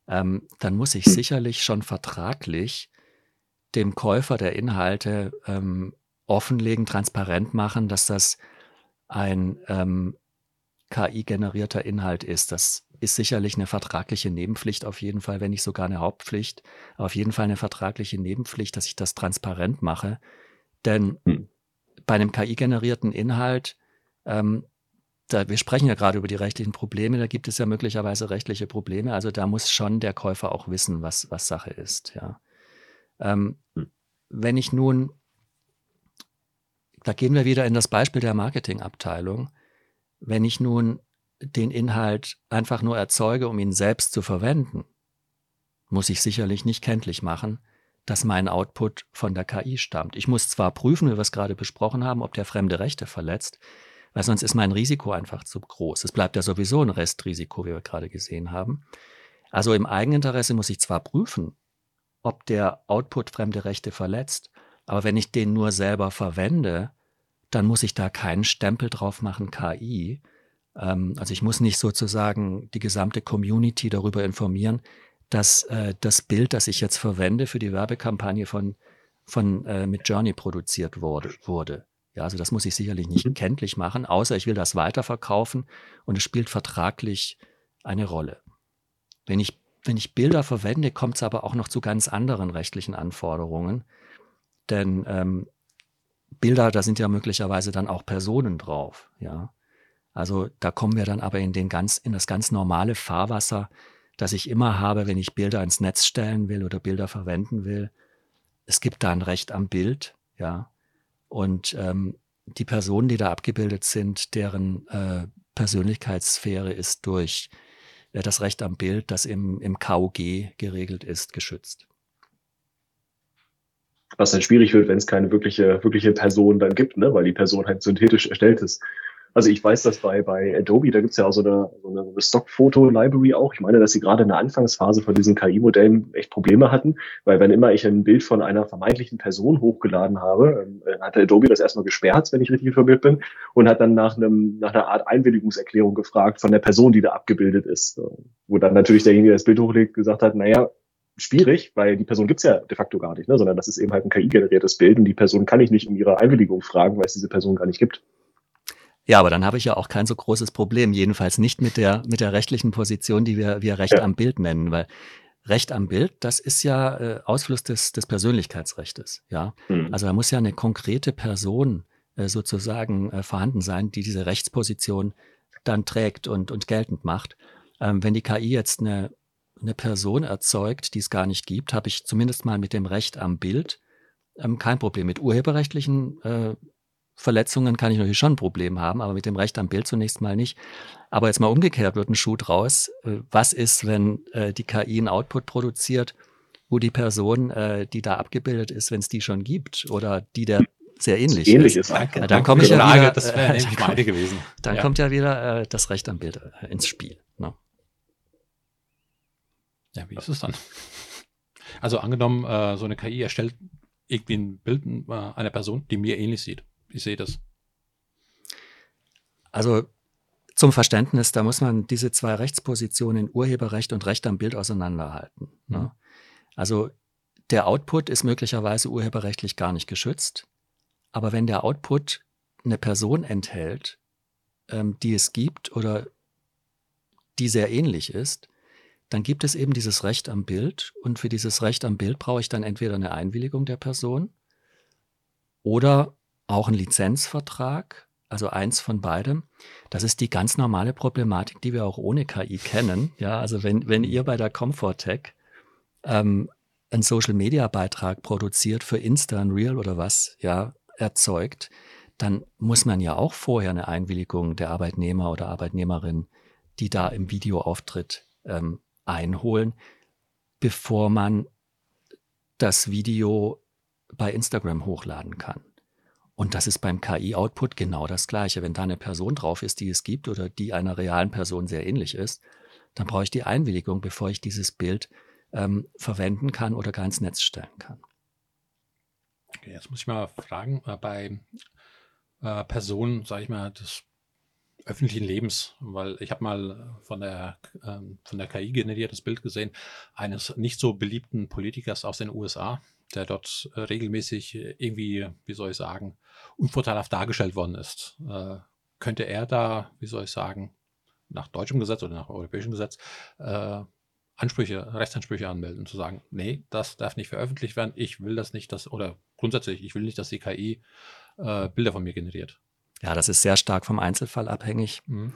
ähm, dann muss ich sicherlich schon vertraglich dem Käufer der Inhalte ähm, offenlegen, transparent machen, dass das ein ähm, KI-generierter Inhalt ist. Das ist sicherlich eine vertragliche Nebenpflicht, auf jeden Fall, wenn nicht sogar eine Hauptpflicht. Auf jeden Fall eine vertragliche Nebenpflicht, dass ich das transparent mache. Denn hm. bei einem KI-generierten Inhalt, ähm, da, wir sprechen ja gerade über die rechtlichen Probleme, da gibt es ja möglicherweise rechtliche Probleme. Also da muss schon der Käufer auch wissen, was, was Sache ist. Ja. Ähm, hm. Wenn ich nun, da gehen wir wieder in das Beispiel der Marketingabteilung, wenn ich nun den Inhalt einfach nur erzeuge, um ihn selbst zu verwenden, muss ich sicherlich nicht kenntlich machen, dass mein Output von der KI stammt. Ich muss zwar prüfen, wie wir es gerade besprochen haben, ob der fremde Rechte verletzt, weil sonst ist mein Risiko einfach zu groß. Es bleibt ja sowieso ein Restrisiko, wie wir gerade gesehen haben. Also im Eigeninteresse muss ich zwar prüfen, ob der Output fremde Rechte verletzt, aber wenn ich den nur selber verwende, dann muss ich da keinen Stempel drauf machen, KI, also ich muss nicht sozusagen die gesamte Community darüber informieren, dass äh, das Bild, das ich jetzt verwende für die Werbekampagne von, von äh, mit Journey produziert wurde, wurde. Ja, also das muss ich sicherlich nicht mhm. kenntlich machen, außer ich will das weiterverkaufen und es spielt vertraglich eine Rolle. Wenn ich, wenn ich Bilder verwende, kommt es aber auch noch zu ganz anderen rechtlichen Anforderungen. Denn ähm, Bilder, da sind ja möglicherweise dann auch Personen drauf, ja. Also da kommen wir dann aber in, den ganz, in das ganz normale Fahrwasser, das ich immer habe, wenn ich Bilder ins Netz stellen will oder Bilder verwenden will. Es gibt da ein Recht am Bild, ja. Und ähm, die Personen, die da abgebildet sind, deren äh, Persönlichkeitssphäre ist durch äh, das Recht am Bild, das im, im KOG geregelt ist, geschützt. was dann schwierig wird, wenn es keine wirkliche, wirkliche Person dann gibt, ne? weil die Person halt synthetisch erstellt ist. Also ich weiß, dass bei, bei Adobe, da gibt's ja auch so eine, so eine, Stock-Foto-Library auch. Ich meine, dass sie gerade in der Anfangsphase von diesen KI-Modellen echt Probleme hatten, weil wenn immer ich ein Bild von einer vermeintlichen Person hochgeladen habe, äh, hat Adobe das erstmal gesperrt, wenn ich richtig informiert bin, und hat dann nach, einem, nach einer Art Einwilligungserklärung gefragt von der Person, die da abgebildet ist. Wo dann natürlich derjenige, der das Bild hochlegt, gesagt hat, naja, schwierig, weil die Person gibt's ja de facto gar nicht, ne? sondern das ist eben halt ein KI-generiertes Bild und die Person kann ich nicht um ihre Einwilligung fragen, weil es diese Person gar nicht gibt. Ja, aber dann habe ich ja auch kein so großes Problem, jedenfalls nicht mit der, mit der rechtlichen Position, die wir, wir Recht ja. am Bild nennen, weil Recht am Bild, das ist ja äh, Ausfluss des, des Persönlichkeitsrechtes. Ja? Mhm. Also da muss ja eine konkrete Person äh, sozusagen äh, vorhanden sein, die diese Rechtsposition dann trägt und, und geltend macht. Ähm, wenn die KI jetzt eine, eine Person erzeugt, die es gar nicht gibt, habe ich zumindest mal mit dem Recht am Bild ähm, kein Problem. Mit urheberrechtlichen äh, Verletzungen kann ich natürlich schon ein Problem haben, aber mit dem Recht am Bild zunächst mal nicht. Aber jetzt mal umgekehrt wird ein Schuh draus. Äh, was ist, wenn äh, die KI einen Output produziert, wo die Person, äh, die da abgebildet ist, wenn es die schon gibt oder die der sehr ähnlich, ähnlich ist. ist. Ja, dann komme ich ja wieder, das wäre nämlich meine gewesen. Dann ja. kommt ja wieder äh, das Recht am Bild äh, ins Spiel. Ne? Ja, wie ist es dann? Also angenommen, äh, so eine KI erstellt irgendwie ein Bild einer Person, die mir ähnlich sieht. Ich sehe das. Also zum Verständnis, da muss man diese zwei Rechtspositionen, Urheberrecht und Recht am Bild, auseinanderhalten. Ne? Mhm. Also der Output ist möglicherweise urheberrechtlich gar nicht geschützt, aber wenn der Output eine Person enthält, ähm, die es gibt oder die sehr ähnlich ist, dann gibt es eben dieses Recht am Bild und für dieses Recht am Bild brauche ich dann entweder eine Einwilligung der Person oder auch ein Lizenzvertrag, also eins von beidem. Das ist die ganz normale Problematik, die wir auch ohne KI kennen. Ja, also wenn, wenn ihr bei der Comfortech ähm, einen Social Media Beitrag produziert für Insta, ein Real oder was, ja, erzeugt, dann muss man ja auch vorher eine Einwilligung der Arbeitnehmer oder Arbeitnehmerin, die da im Video auftritt, ähm, einholen, bevor man das Video bei Instagram hochladen kann. Und das ist beim KI-Output genau das Gleiche. Wenn da eine Person drauf ist, die es gibt oder die einer realen Person sehr ähnlich ist, dann brauche ich die Einwilligung, bevor ich dieses Bild ähm, verwenden kann oder gar ins Netz stellen kann. Okay, jetzt muss ich mal fragen, äh, bei äh, Personen, sage ich mal, des öffentlichen Lebens, weil ich habe mal von der, ähm, von der KI generiertes Bild gesehen, eines nicht so beliebten Politikers aus den USA, der dort äh, regelmäßig äh, irgendwie, wie soll ich sagen, unvorteilhaft dargestellt worden ist. Äh, könnte er da, wie soll ich sagen, nach deutschem Gesetz oder nach europäischem Gesetz äh, Ansprüche, Rechtsansprüche anmelden, zu sagen, nee, das darf nicht veröffentlicht werden, ich will das nicht, dass, oder grundsätzlich, ich will nicht, dass die KI äh, Bilder von mir generiert. Ja, das ist sehr stark vom Einzelfall abhängig. Mhm.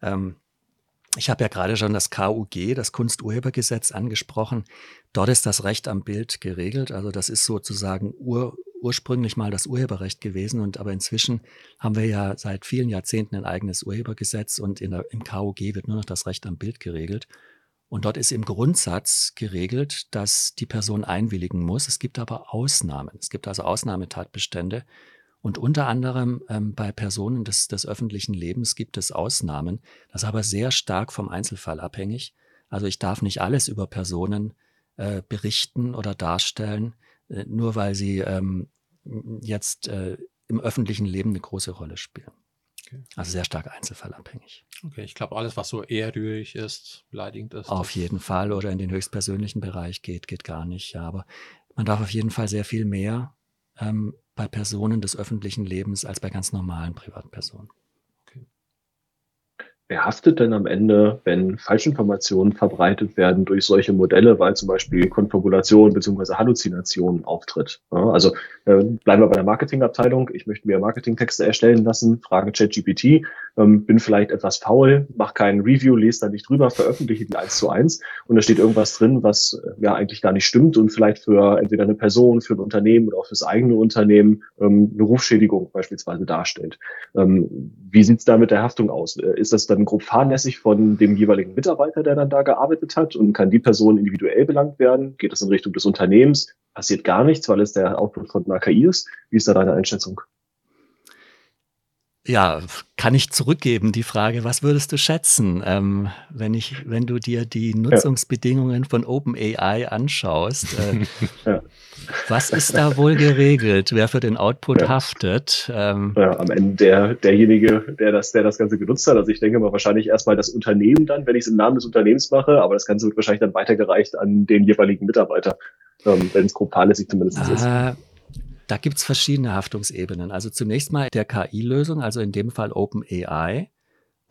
Ähm, ich habe ja gerade schon das KUG, das Kunsturhebergesetz, angesprochen. Dort ist das Recht am Bild geregelt. Also das ist sozusagen ur, ursprünglich mal das Urheberrecht gewesen. Und aber inzwischen haben wir ja seit vielen Jahrzehnten ein eigenes Urhebergesetz und der, im KUG wird nur noch das Recht am Bild geregelt. Und dort ist im Grundsatz geregelt, dass die Person einwilligen muss. Es gibt aber Ausnahmen. Es gibt also Ausnahmetatbestände. Und unter anderem ähm, bei Personen des, des öffentlichen Lebens gibt es Ausnahmen. Das ist aber sehr stark vom Einzelfall abhängig. Also ich darf nicht alles über Personen äh, berichten oder darstellen, äh, nur weil sie ähm, jetzt äh, im öffentlichen Leben eine große Rolle spielen. Okay. Also sehr stark einzelfallabhängig. Okay, ich glaube, alles, was so ehrrührig ist, beleidigend ist. Auf jeden Fall oder in den höchstpersönlichen Bereich geht, geht gar nicht. Ja, aber man darf auf jeden Fall sehr viel mehr ähm, bei Personen des öffentlichen Lebens als bei ganz normalen Privatpersonen. Wer haftet denn am Ende, wenn Falschinformationen verbreitet werden durch solche Modelle, weil zum Beispiel Konfabulation bzw. Halluzination auftritt? Ja, also äh, bleiben wir bei der Marketingabteilung. Ich möchte mir Marketingtexte erstellen lassen, frage ChatGPT, ähm, bin vielleicht etwas faul, mache kein Review, lese da nicht drüber, veröffentliche die eins zu eins und da steht irgendwas drin, was äh, ja eigentlich gar nicht stimmt und vielleicht für entweder eine Person, für ein Unternehmen oder auch fürs eigene Unternehmen ähm, eine Rufschädigung beispielsweise darstellt. Ähm, wie sieht's da mit der Haftung aus? Äh, ist das dann dann grob fahrlässig von dem jeweiligen Mitarbeiter, der dann da gearbeitet hat und kann die Person individuell belangt werden? Geht das in Richtung des Unternehmens? Passiert gar nichts, weil es der Output von einer KI ist? Wie ist da deine Einschätzung? Ja, kann ich zurückgeben, die Frage, was würdest du schätzen, ähm, wenn, ich, wenn du dir die Nutzungsbedingungen von OpenAI anschaust? Äh, ja. Was ist da wohl geregelt? Wer für den Output ja. haftet? Ähm, ja, am Ende der, derjenige, der das, der das Ganze genutzt hat. Also ich denke mal wahrscheinlich erstmal das Unternehmen dann, wenn ich es im Namen des Unternehmens mache, aber das Ganze wird wahrscheinlich dann weitergereicht an den jeweiligen Mitarbeiter, ähm, wenn es grob fahrlässig zumindest ah, ist. Da gibt es verschiedene Haftungsebenen. Also zunächst mal der KI-Lösung, also in dem Fall OpenAI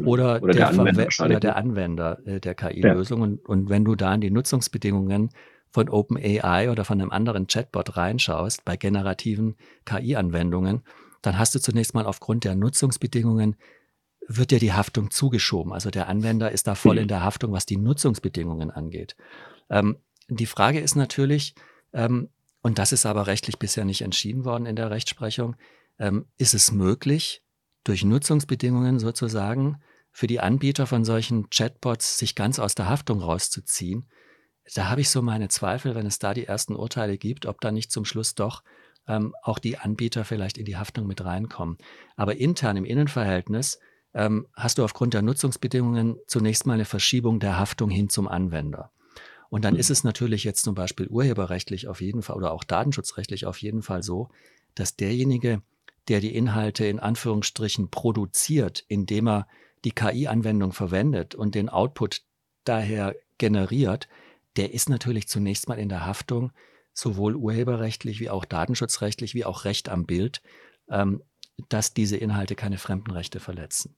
oder, oder, der, der Anwender, oder der Anwender äh, der KI-Lösung. Ja. Und, und wenn du da in die Nutzungsbedingungen von OpenAI oder von einem anderen Chatbot reinschaust, bei generativen KI-Anwendungen, dann hast du zunächst mal aufgrund der Nutzungsbedingungen wird dir die Haftung zugeschoben. Also der Anwender ist da voll mhm. in der Haftung, was die Nutzungsbedingungen angeht. Ähm, die Frage ist natürlich, ähm, und das ist aber rechtlich bisher nicht entschieden worden in der Rechtsprechung, ähm, ist es möglich, durch Nutzungsbedingungen sozusagen für die Anbieter von solchen Chatbots sich ganz aus der Haftung rauszuziehen. Da habe ich so meine Zweifel, wenn es da die ersten Urteile gibt, ob da nicht zum Schluss doch ähm, auch die Anbieter vielleicht in die Haftung mit reinkommen. Aber intern im Innenverhältnis ähm, hast du aufgrund der Nutzungsbedingungen zunächst mal eine Verschiebung der Haftung hin zum Anwender. Und dann ist mhm. es natürlich jetzt zum Beispiel urheberrechtlich auf jeden Fall oder auch datenschutzrechtlich auf jeden Fall so, dass derjenige, der die Inhalte in Anführungsstrichen produziert, indem er die KI-Anwendung verwendet und den Output daher generiert, der ist natürlich zunächst mal in der Haftung, sowohl urheberrechtlich wie auch datenschutzrechtlich wie auch Recht am Bild, ähm, dass diese Inhalte keine Fremdenrechte verletzen.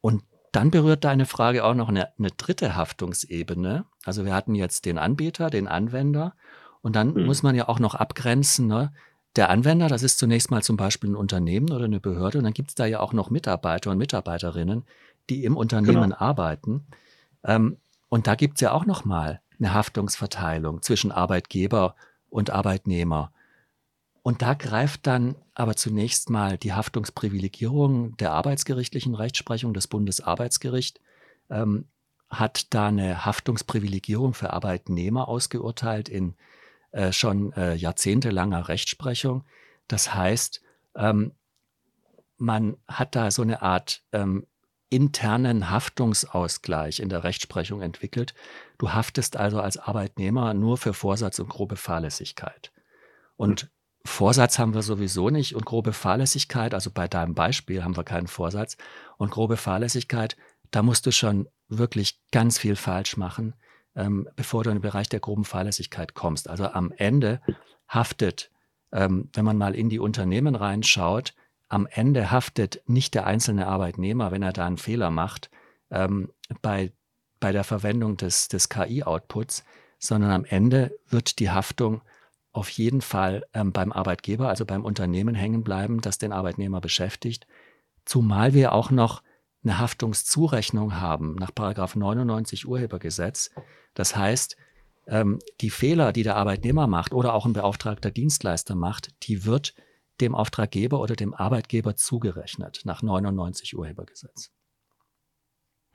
Und dann berührt deine Frage auch noch eine, eine, dritte Haftungsebene. Also wir hatten jetzt den Anbieter, den Anwender und dann mhm. muss man ja auch noch abgrenzen. Ne? Der Anwender, das ist zunächst mal zum Beispiel ein Unternehmen oder eine Behörde und dann gibt es da ja auch noch Mitarbeiter und Mitarbeiterinnen, die im Unternehmen genau. arbeiten. Ähm, und da gibt es ja auch noch mal eine Haftungsverteilung zwischen Arbeitgeber und Arbeitnehmer. Und da greift dann aber zunächst mal die Haftungsprivilegierung der arbeitsgerichtlichen Rechtsprechung des Bundesarbeitsgericht, ähm, hat da eine Haftungsprivilegierung für Arbeitnehmer ausgeurteilt in äh, schon äh, jahrzehntelanger Rechtsprechung. Das heißt, ähm, man hat da so eine Art ähm, internen Haftungsausgleich in der Rechtsprechung entwickelt. Du haftest also als Arbeitnehmer nur für Vorsatz und grobe Fahrlässigkeit. Und Vorsatz haben wir sowieso nicht und grobe Fahrlässigkeit, also bei deinem Beispiel haben wir keinen Vorsatz und grobe Fahrlässigkeit, da musst du schon wirklich ganz viel falsch machen, ähm, bevor du in den Bereich der groben Fahrlässigkeit kommst. Also am Ende haftet, ähm, wenn man mal in die Unternehmen reinschaut, am Ende haftet nicht der einzelne Arbeitnehmer, wenn er da einen Fehler macht, ähm, bei, bei der Verwendung des, des KI-Outputs, sondern am Ende wird die Haftung auf jeden Fall ähm, beim Arbeitgeber, also beim Unternehmen hängen bleiben, das den Arbeitnehmer beschäftigt. Zumal wir auch noch eine Haftungszurechnung haben nach 99 Urhebergesetz. Das heißt, ähm, die Fehler, die der Arbeitnehmer macht oder auch ein beauftragter Dienstleister macht, die wird dem Auftraggeber oder dem Arbeitgeber zugerechnet nach 99 Urhebergesetz.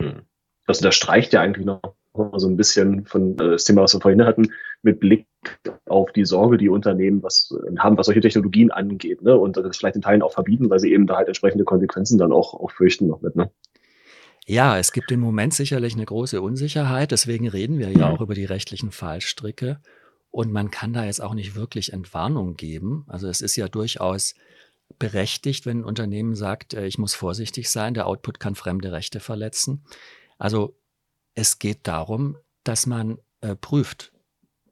Hm. Das unterstreicht ja eigentlich noch so ein bisschen von äh, das Thema, was wir vorhin hatten, mit Blick auf die Sorge, die Unternehmen was äh, haben, was solche Technologien angeht, ne? Und das vielleicht in Teilen auch verbieten, weil sie eben da halt entsprechende Konsequenzen dann auch, auch fürchten noch mit, ne? Ja, es gibt im Moment sicherlich eine große Unsicherheit. Deswegen reden wir ja auch über die rechtlichen Fallstricke. Und man kann da jetzt auch nicht wirklich Entwarnung geben. Also es ist ja durchaus berechtigt, wenn ein Unternehmen sagt, äh, ich muss vorsichtig sein, der Output kann fremde Rechte verletzen. Also es geht darum, dass man äh, prüft,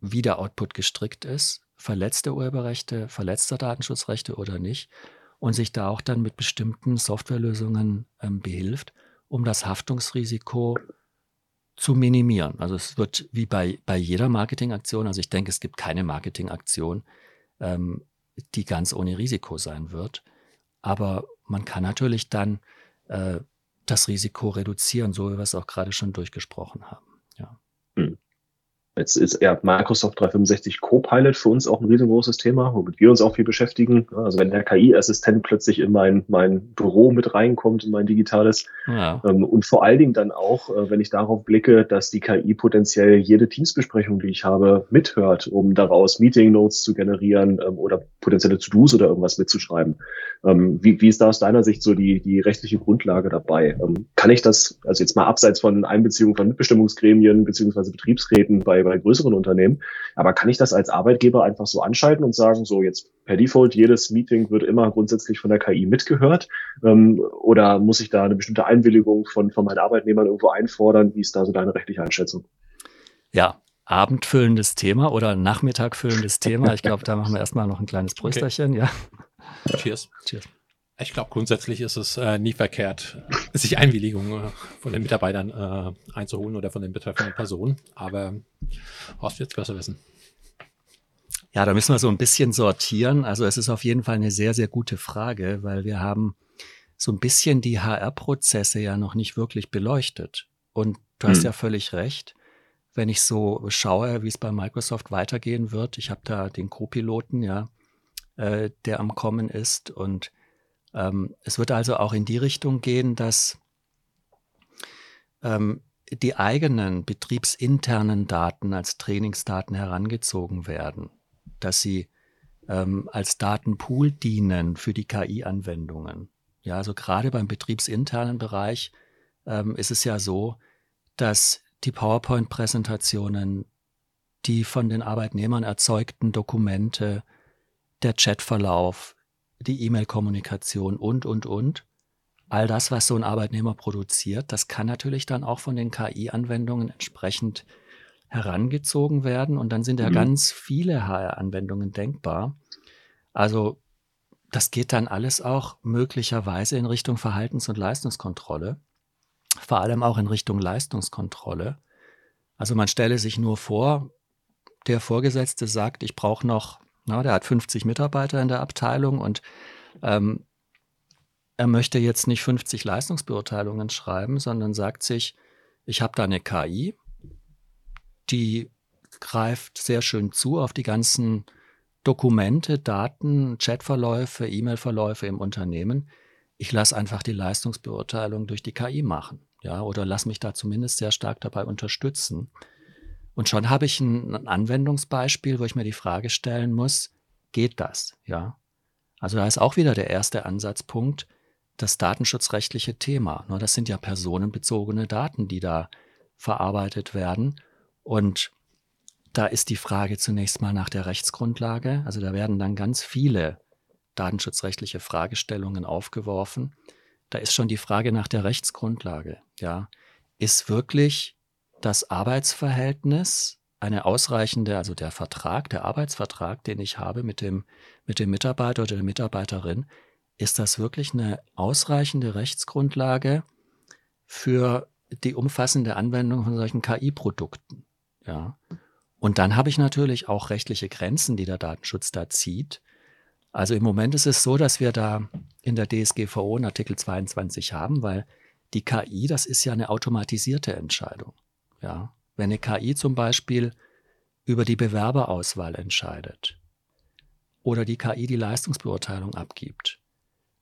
wie der Output gestrickt ist, verletzte Urheberrechte, verletzter Datenschutzrechte oder nicht, und sich da auch dann mit bestimmten Softwarelösungen ähm, behilft, um das Haftungsrisiko zu minimieren. Also es wird wie bei, bei jeder Marketingaktion, also ich denke, es gibt keine Marketingaktion, ähm, die ganz ohne Risiko sein wird. Aber man kann natürlich dann äh, das Risiko reduzieren, so wie wir es auch gerade schon durchgesprochen haben. Ja. Jetzt ist eher Microsoft 365 Copilot für uns auch ein riesengroßes Thema, womit wir uns auch viel beschäftigen. Also wenn der KI-Assistent plötzlich in mein, mein Büro mit reinkommt, in mein digitales. Ja. Ähm, und vor allen Dingen dann auch, äh, wenn ich darauf blicke, dass die KI potenziell jede Teamsbesprechung, die ich habe, mithört, um daraus Meeting Notes zu generieren ähm, oder potenzielle To-Dos oder irgendwas mitzuschreiben. Ähm, wie, wie ist da aus deiner Sicht so die, die rechtliche Grundlage dabei? Kann ich das, also jetzt mal abseits von Einbeziehung von Mitbestimmungsgremien beziehungsweise Betriebsräten bei bei größeren Unternehmen. Aber kann ich das als Arbeitgeber einfach so anschalten und sagen, so jetzt per Default, jedes Meeting wird immer grundsätzlich von der KI mitgehört? Ähm, oder muss ich da eine bestimmte Einwilligung von, von meinen Arbeitnehmern irgendwo einfordern? Wie ist da so deine rechtliche Einschätzung? Ja, abendfüllendes Thema oder nachmittagfüllendes Thema. Ich glaube, da machen wir erstmal noch ein kleines Prösterchen, okay. ja. Cheers. Cheers. Ich glaube, grundsätzlich ist es äh, nie verkehrt, sich Einwilligungen äh, von den Mitarbeitern äh, einzuholen oder von den betreffenden Personen. Aber Horst wird es besser wissen. Ja, da müssen wir so ein bisschen sortieren. Also es ist auf jeden Fall eine sehr, sehr gute Frage, weil wir haben so ein bisschen die HR-Prozesse ja noch nicht wirklich beleuchtet. Und du hast hm. ja völlig recht. Wenn ich so schaue, wie es bei Microsoft weitergehen wird, ich habe da den Co-Piloten, ja, äh, der am Kommen ist und es wird also auch in die Richtung gehen, dass ähm, die eigenen betriebsinternen Daten als Trainingsdaten herangezogen werden, dass sie ähm, als Datenpool dienen für die KI-Anwendungen. Ja, also gerade beim betriebsinternen Bereich ähm, ist es ja so, dass die PowerPoint-Präsentationen, die von den Arbeitnehmern erzeugten Dokumente, der Chatverlauf, die E-Mail-Kommunikation und, und, und. All das, was so ein Arbeitnehmer produziert, das kann natürlich dann auch von den KI-Anwendungen entsprechend herangezogen werden. Und dann sind ja mhm. ganz viele HR-Anwendungen denkbar. Also das geht dann alles auch möglicherweise in Richtung Verhaltens- und Leistungskontrolle, vor allem auch in Richtung Leistungskontrolle. Also man stelle sich nur vor, der Vorgesetzte sagt, ich brauche noch na, der hat 50 Mitarbeiter in der Abteilung und ähm, er möchte jetzt nicht 50 Leistungsbeurteilungen schreiben, sondern sagt sich, ich habe da eine KI, die greift sehr schön zu auf die ganzen Dokumente, Daten, Chatverläufe, E-Mail-Verläufe im Unternehmen. Ich lasse einfach die Leistungsbeurteilung durch die KI machen, ja, oder lass mich da zumindest sehr stark dabei unterstützen. Und schon habe ich ein Anwendungsbeispiel, wo ich mir die Frage stellen muss, geht das? Ja. Also da ist auch wieder der erste Ansatzpunkt, das datenschutzrechtliche Thema. Ne, das sind ja personenbezogene Daten, die da verarbeitet werden. Und da ist die Frage zunächst mal nach der Rechtsgrundlage. Also da werden dann ganz viele datenschutzrechtliche Fragestellungen aufgeworfen. Da ist schon die Frage nach der Rechtsgrundlage. Ja, ist wirklich das Arbeitsverhältnis eine ausreichende, also der Vertrag, der Arbeitsvertrag, den ich habe mit dem, mit dem Mitarbeiter oder der Mitarbeiterin, ist das wirklich eine ausreichende Rechtsgrundlage für die umfassende Anwendung von solchen KI-Produkten? Ja. Und dann habe ich natürlich auch rechtliche Grenzen, die der Datenschutz da zieht. Also im Moment ist es so, dass wir da in der DSGVO in Artikel 22 haben, weil die KI, das ist ja eine automatisierte Entscheidung. Ja, wenn eine KI zum Beispiel über die Bewerberauswahl entscheidet oder die KI die Leistungsbeurteilung abgibt,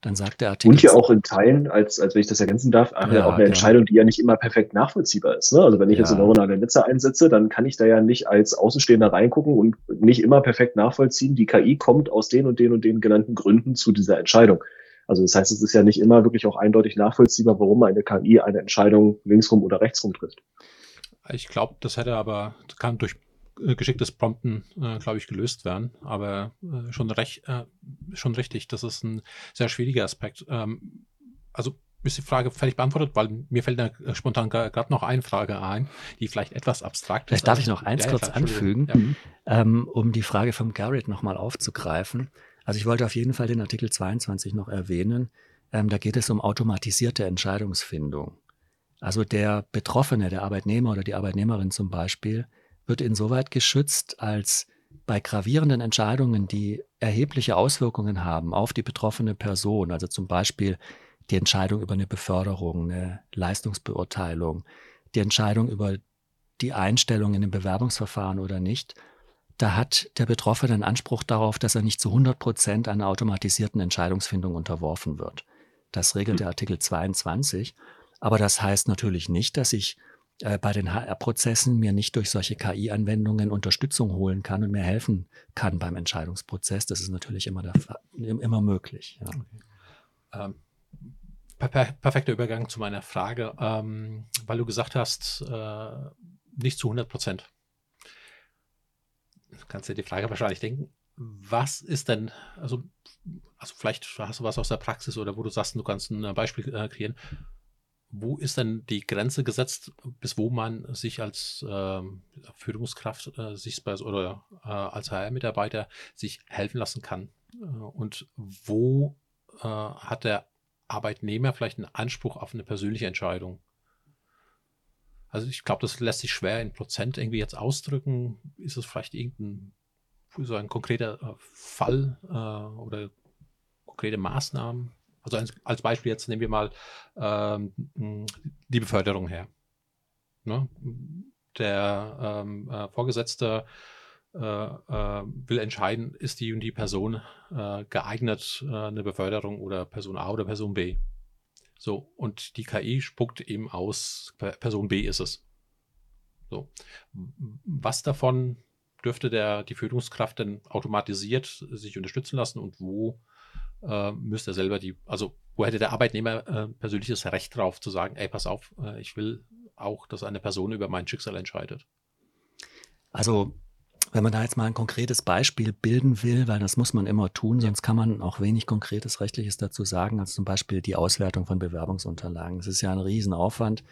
dann sagt der Artikel. Und ja auch in Teilen, als, als wenn ich das ergänzen darf, ja, auch eine Entscheidung, die ja nicht immer perfekt nachvollziehbar ist. Ne? Also wenn ich ja. jetzt neuronale Netze einsetze, dann kann ich da ja nicht als Außenstehender reingucken und nicht immer perfekt nachvollziehen. Die KI kommt aus den und den und den genannten Gründen zu dieser Entscheidung. Also das heißt, es ist ja nicht immer wirklich auch eindeutig nachvollziehbar, warum eine KI eine Entscheidung linksrum oder rechtsrum trifft. Ich glaube, das hätte aber, das kann durch äh, geschicktes Prompten, äh, glaube ich, gelöst werden. Aber äh, schon, recht, äh, schon richtig, das ist ein sehr schwieriger Aspekt. Ähm, also ist die Frage fertig beantwortet, weil mir fällt da äh, spontan gerade noch eine Frage ein, die vielleicht etwas abstrakt vielleicht ist. Vielleicht darf ich noch eins ja, kurz ja, anfügen, ja. ähm, um die Frage vom Garrett nochmal aufzugreifen. Also ich wollte auf jeden Fall den Artikel 22 noch erwähnen. Ähm, da geht es um automatisierte Entscheidungsfindung. Also der Betroffene, der Arbeitnehmer oder die Arbeitnehmerin zum Beispiel, wird insoweit geschützt, als bei gravierenden Entscheidungen, die erhebliche Auswirkungen haben auf die betroffene Person, also zum Beispiel die Entscheidung über eine Beförderung, eine Leistungsbeurteilung, die Entscheidung über die Einstellung in dem Bewerbungsverfahren oder nicht, da hat der Betroffene einen Anspruch darauf, dass er nicht zu 100 Prozent einer automatisierten Entscheidungsfindung unterworfen wird. Das regelt der Artikel 22. Aber das heißt natürlich nicht, dass ich äh, bei den HR-Prozessen mir nicht durch solche KI-Anwendungen Unterstützung holen kann und mir helfen kann beim Entscheidungsprozess. Das ist natürlich immer, der, immer möglich. Ja. Okay. Ähm, per perfekter Übergang zu meiner Frage, ähm, weil du gesagt hast, äh, nicht zu 100 Prozent. Kannst dir die Frage wahrscheinlich denken, was ist denn, also, also vielleicht hast du was aus der Praxis oder wo du sagst, du kannst ein Beispiel äh, kreieren. Wo ist denn die Grenze gesetzt, bis wo man sich als äh, Führungskraft äh, sich bei, oder äh, als HR-Mitarbeiter sich helfen lassen kann? Äh, und wo äh, hat der Arbeitnehmer vielleicht einen Anspruch auf eine persönliche Entscheidung? Also ich glaube, das lässt sich schwer in Prozent irgendwie jetzt ausdrücken. Ist es vielleicht irgendein so ein konkreter äh, Fall oder konkrete Maßnahmen? Also als, als, Beispiel jetzt nehmen wir mal ähm, die Beförderung her. Ne? Der ähm, äh, Vorgesetzte äh, äh, will entscheiden, ist die und die Person äh, geeignet, eine Beförderung oder Person A oder Person B. So, und die KI spuckt eben aus, Person B ist es. So. Was davon dürfte der, die Führungskraft denn automatisiert sich unterstützen lassen und wo äh, müsste er selber die, also wo hätte der Arbeitnehmer äh, persönliches Recht drauf zu sagen, ey, pass auf, äh, ich will auch, dass eine Person über mein Schicksal entscheidet? Also wenn man da jetzt mal ein konkretes Beispiel bilden will, weil das muss man immer tun, sonst kann man auch wenig konkretes Rechtliches dazu sagen, als zum Beispiel die Auswertung von Bewerbungsunterlagen. Es ist ja ein Riesenaufwand,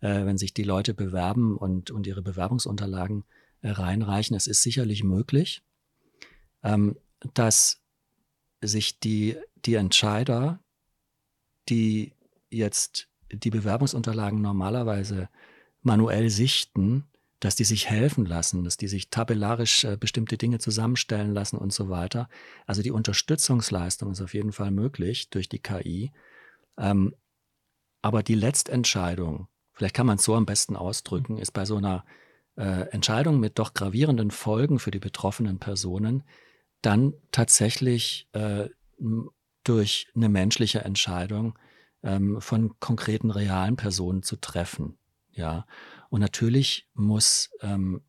äh, wenn sich die Leute bewerben und, und ihre Bewerbungsunterlagen äh, reinreichen. Es ist sicherlich möglich, ähm, dass sich die, die Entscheider, die jetzt die Bewerbungsunterlagen normalerweise manuell sichten, dass die sich helfen lassen, dass die sich tabellarisch äh, bestimmte Dinge zusammenstellen lassen und so weiter. Also die Unterstützungsleistung ist auf jeden Fall möglich durch die KI. Ähm, aber die Letztentscheidung, vielleicht kann man es so am besten ausdrücken, ist bei so einer äh, Entscheidung mit doch gravierenden Folgen für die betroffenen Personen dann tatsächlich äh, durch eine menschliche Entscheidung ähm, von konkreten realen Personen zu treffen. Ja, und natürlich muss ähm,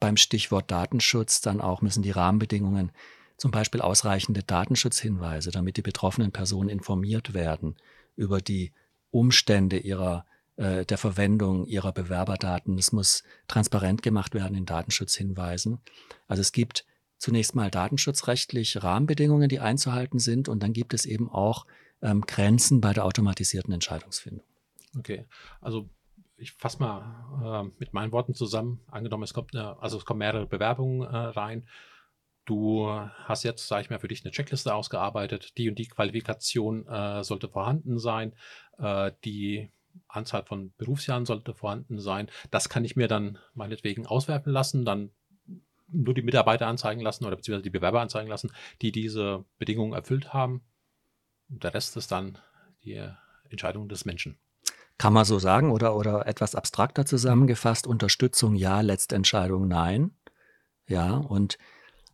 beim Stichwort Datenschutz dann auch müssen die Rahmenbedingungen, zum Beispiel ausreichende Datenschutzhinweise, damit die betroffenen Personen informiert werden über die Umstände ihrer äh, der Verwendung ihrer Bewerberdaten. Es muss transparent gemacht werden in Datenschutzhinweisen. Also es gibt zunächst mal datenschutzrechtlich Rahmenbedingungen, die einzuhalten sind, und dann gibt es eben auch ähm, Grenzen bei der automatisierten Entscheidungsfindung. Okay, also ich fasse mal äh, mit meinen Worten zusammen. Angenommen, es kommt eine, also es kommen mehrere Bewerbungen äh, rein. Du hast jetzt, sage ich mal, für dich eine Checkliste ausgearbeitet. Die und die Qualifikation äh, sollte vorhanden sein. Äh, die Anzahl von Berufsjahren sollte vorhanden sein. Das kann ich mir dann meinetwegen auswerfen lassen, dann nur die Mitarbeiter anzeigen lassen oder beziehungsweise die Bewerber anzeigen lassen, die diese Bedingungen erfüllt haben. Und der Rest ist dann die Entscheidung des Menschen. Kann man so sagen oder, oder etwas abstrakter zusammengefasst, Unterstützung ja, Letztentscheidung nein. Ja, und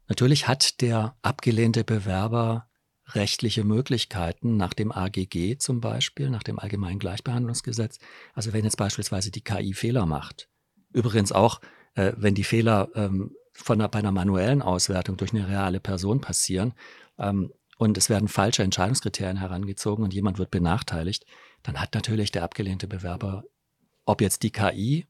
natürlich hat der abgelehnte Bewerber rechtliche Möglichkeiten nach dem AGG zum Beispiel, nach dem Allgemeinen Gleichbehandlungsgesetz. Also wenn jetzt beispielsweise die KI Fehler macht, übrigens auch, äh, wenn die Fehler ähm, von einer, bei einer manuellen Auswertung durch eine reale Person passieren ähm, und es werden falsche Entscheidungskriterien herangezogen und jemand wird benachteiligt, dann hat natürlich der abgelehnte Bewerber, ob jetzt die KI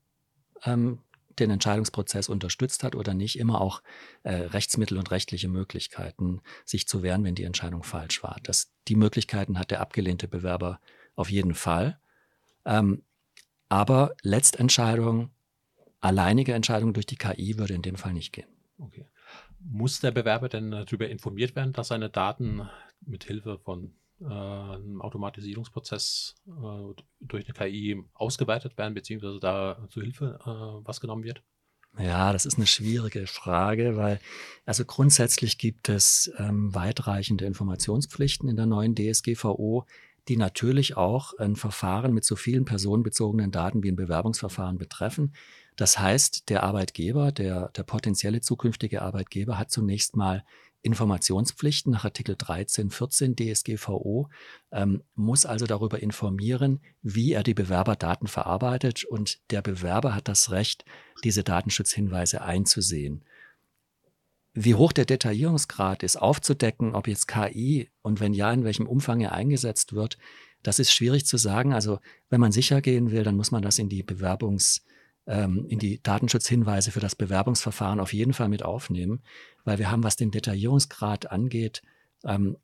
ähm, den Entscheidungsprozess unterstützt hat oder nicht, immer auch äh, Rechtsmittel und rechtliche Möglichkeiten, sich zu wehren, wenn die Entscheidung falsch war. Das, die Möglichkeiten hat der abgelehnte Bewerber auf jeden Fall. Ähm, aber Letztentscheidung, alleinige Entscheidung durch die KI würde in dem Fall nicht gehen. Okay. Muss der Bewerber denn darüber informiert werden, dass seine Daten mit Hilfe von äh, einem Automatisierungsprozess äh, durch eine KI ausgewertet werden, beziehungsweise da zu Hilfe äh, was genommen wird? Ja, das ist eine schwierige Frage, weil also grundsätzlich gibt es ähm, weitreichende Informationspflichten in der neuen DSGVO. die natürlich auch ein Verfahren mit so vielen personenbezogenen Daten wie ein Bewerbungsverfahren betreffen. Das heißt, der Arbeitgeber, der, der potenzielle zukünftige Arbeitgeber hat zunächst mal Informationspflichten nach Artikel 13, 14 DSGVO, ähm, muss also darüber informieren, wie er die Bewerberdaten verarbeitet und der Bewerber hat das Recht, diese Datenschutzhinweise einzusehen. Wie hoch der Detaillierungsgrad ist, aufzudecken, ob jetzt KI und wenn ja, in welchem Umfang er eingesetzt wird, das ist schwierig zu sagen. Also wenn man sicher gehen will, dann muss man das in die Bewerbungs- ähm, in die Datenschutzhinweise für das Bewerbungsverfahren auf jeden Fall mit aufnehmen, weil wir haben, was den Detaillierungsgrad angeht, ähm,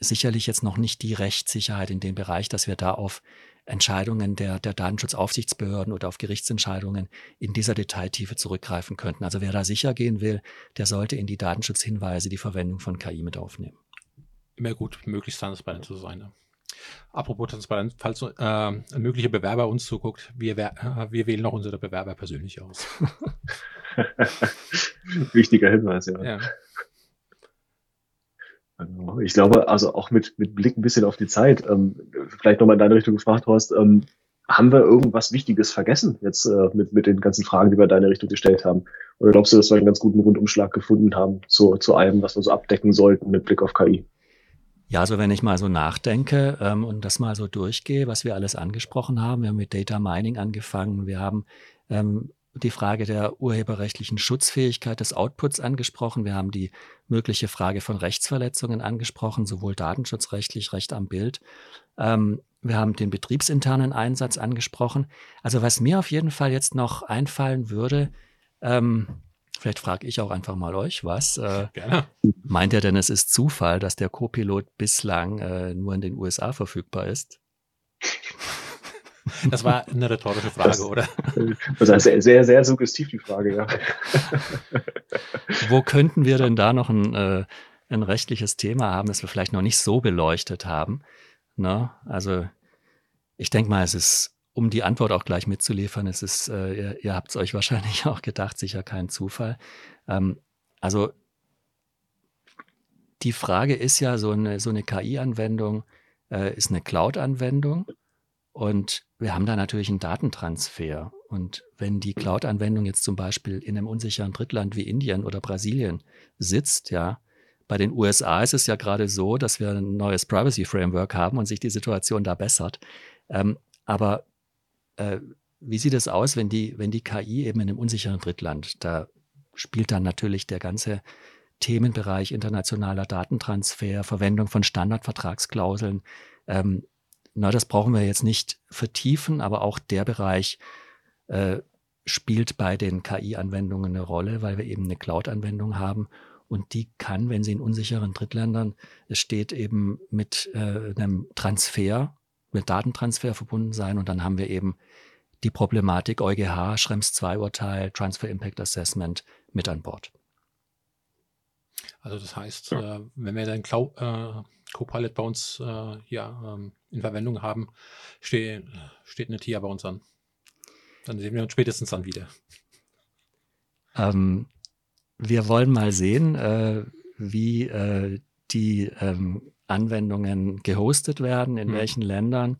sicherlich jetzt noch nicht die Rechtssicherheit in dem Bereich, dass wir da auf Entscheidungen der, der Datenschutzaufsichtsbehörden oder auf Gerichtsentscheidungen in dieser Detailtiefe zurückgreifen könnten. Also wer da sicher gehen will, der sollte in die Datenschutzhinweise die Verwendung von KI mit aufnehmen. Immer gut, möglichst transparent zu sein. Ne? Apropos Transparenz, falls äh, ein möglicher Bewerber uns zuguckt, wir, äh, wir wählen auch unsere Bewerber persönlich aus. Wichtiger Hinweis, ja. ja. Also, ich glaube, also auch mit, mit Blick ein bisschen auf die Zeit, ähm, vielleicht nochmal in deine Richtung gefragt, Horst, ähm, haben wir irgendwas Wichtiges vergessen jetzt äh, mit, mit den ganzen Fragen, die wir in deine Richtung gestellt haben? Oder glaubst du, dass wir einen ganz guten Rundumschlag gefunden haben zu, zu allem, was wir so abdecken sollten mit Blick auf KI? Ja, also wenn ich mal so nachdenke ähm, und das mal so durchgehe, was wir alles angesprochen haben, wir haben mit Data Mining angefangen, wir haben ähm, die Frage der urheberrechtlichen Schutzfähigkeit des Outputs angesprochen, wir haben die mögliche Frage von Rechtsverletzungen angesprochen, sowohl datenschutzrechtlich, Recht am Bild. Ähm, wir haben den betriebsinternen Einsatz angesprochen. Also was mir auf jeden Fall jetzt noch einfallen würde, ähm, Vielleicht frage ich auch einfach mal euch was. Äh, Gerne. Meint ihr denn, es ist Zufall, dass der Copilot bislang äh, nur in den USA verfügbar ist? Das war eine rhetorische Frage, das, oder? Das ist sehr, sehr, sehr suggestiv, die Frage, ja. Wo könnten wir denn da noch ein, äh, ein rechtliches Thema haben, das wir vielleicht noch nicht so beleuchtet haben? Ne? Also, ich denke mal, es ist um die Antwort auch gleich mitzuliefern, es ist, äh, ihr, ihr habt es euch wahrscheinlich auch gedacht, sicher kein Zufall. Ähm, also die Frage ist ja, so eine, so eine KI-Anwendung äh, ist eine Cloud-Anwendung und wir haben da natürlich einen Datentransfer. Und wenn die Cloud-Anwendung jetzt zum Beispiel in einem unsicheren Drittland wie Indien oder Brasilien sitzt, ja, bei den USA ist es ja gerade so, dass wir ein neues Privacy-Framework haben und sich die Situation da bessert. Ähm, aber äh, wie sieht es aus, wenn die, wenn die KI eben in einem unsicheren Drittland, da spielt dann natürlich der ganze Themenbereich internationaler Datentransfer, Verwendung von Standardvertragsklauseln. Ähm, na, das brauchen wir jetzt nicht vertiefen, aber auch der Bereich äh, spielt bei den KI-Anwendungen eine Rolle, weil wir eben eine Cloud-Anwendung haben und die kann, wenn sie in unsicheren Drittländern, steht eben mit äh, einem Transfer mit Datentransfer verbunden sein. Und dann haben wir eben die Problematik EuGH, Schrems 2 Urteil, Transfer Impact Assessment mit an Bord. Also das heißt, ja. äh, wenn wir den Cloud, äh, Copilot bei uns äh, hier ähm, in Verwendung haben, steh, steht eine TIA bei uns an. Dann sehen wir uns spätestens dann wieder. Ähm, wir wollen mal sehen, äh, wie äh, die ähm, Anwendungen gehostet werden, in mhm. welchen Ländern.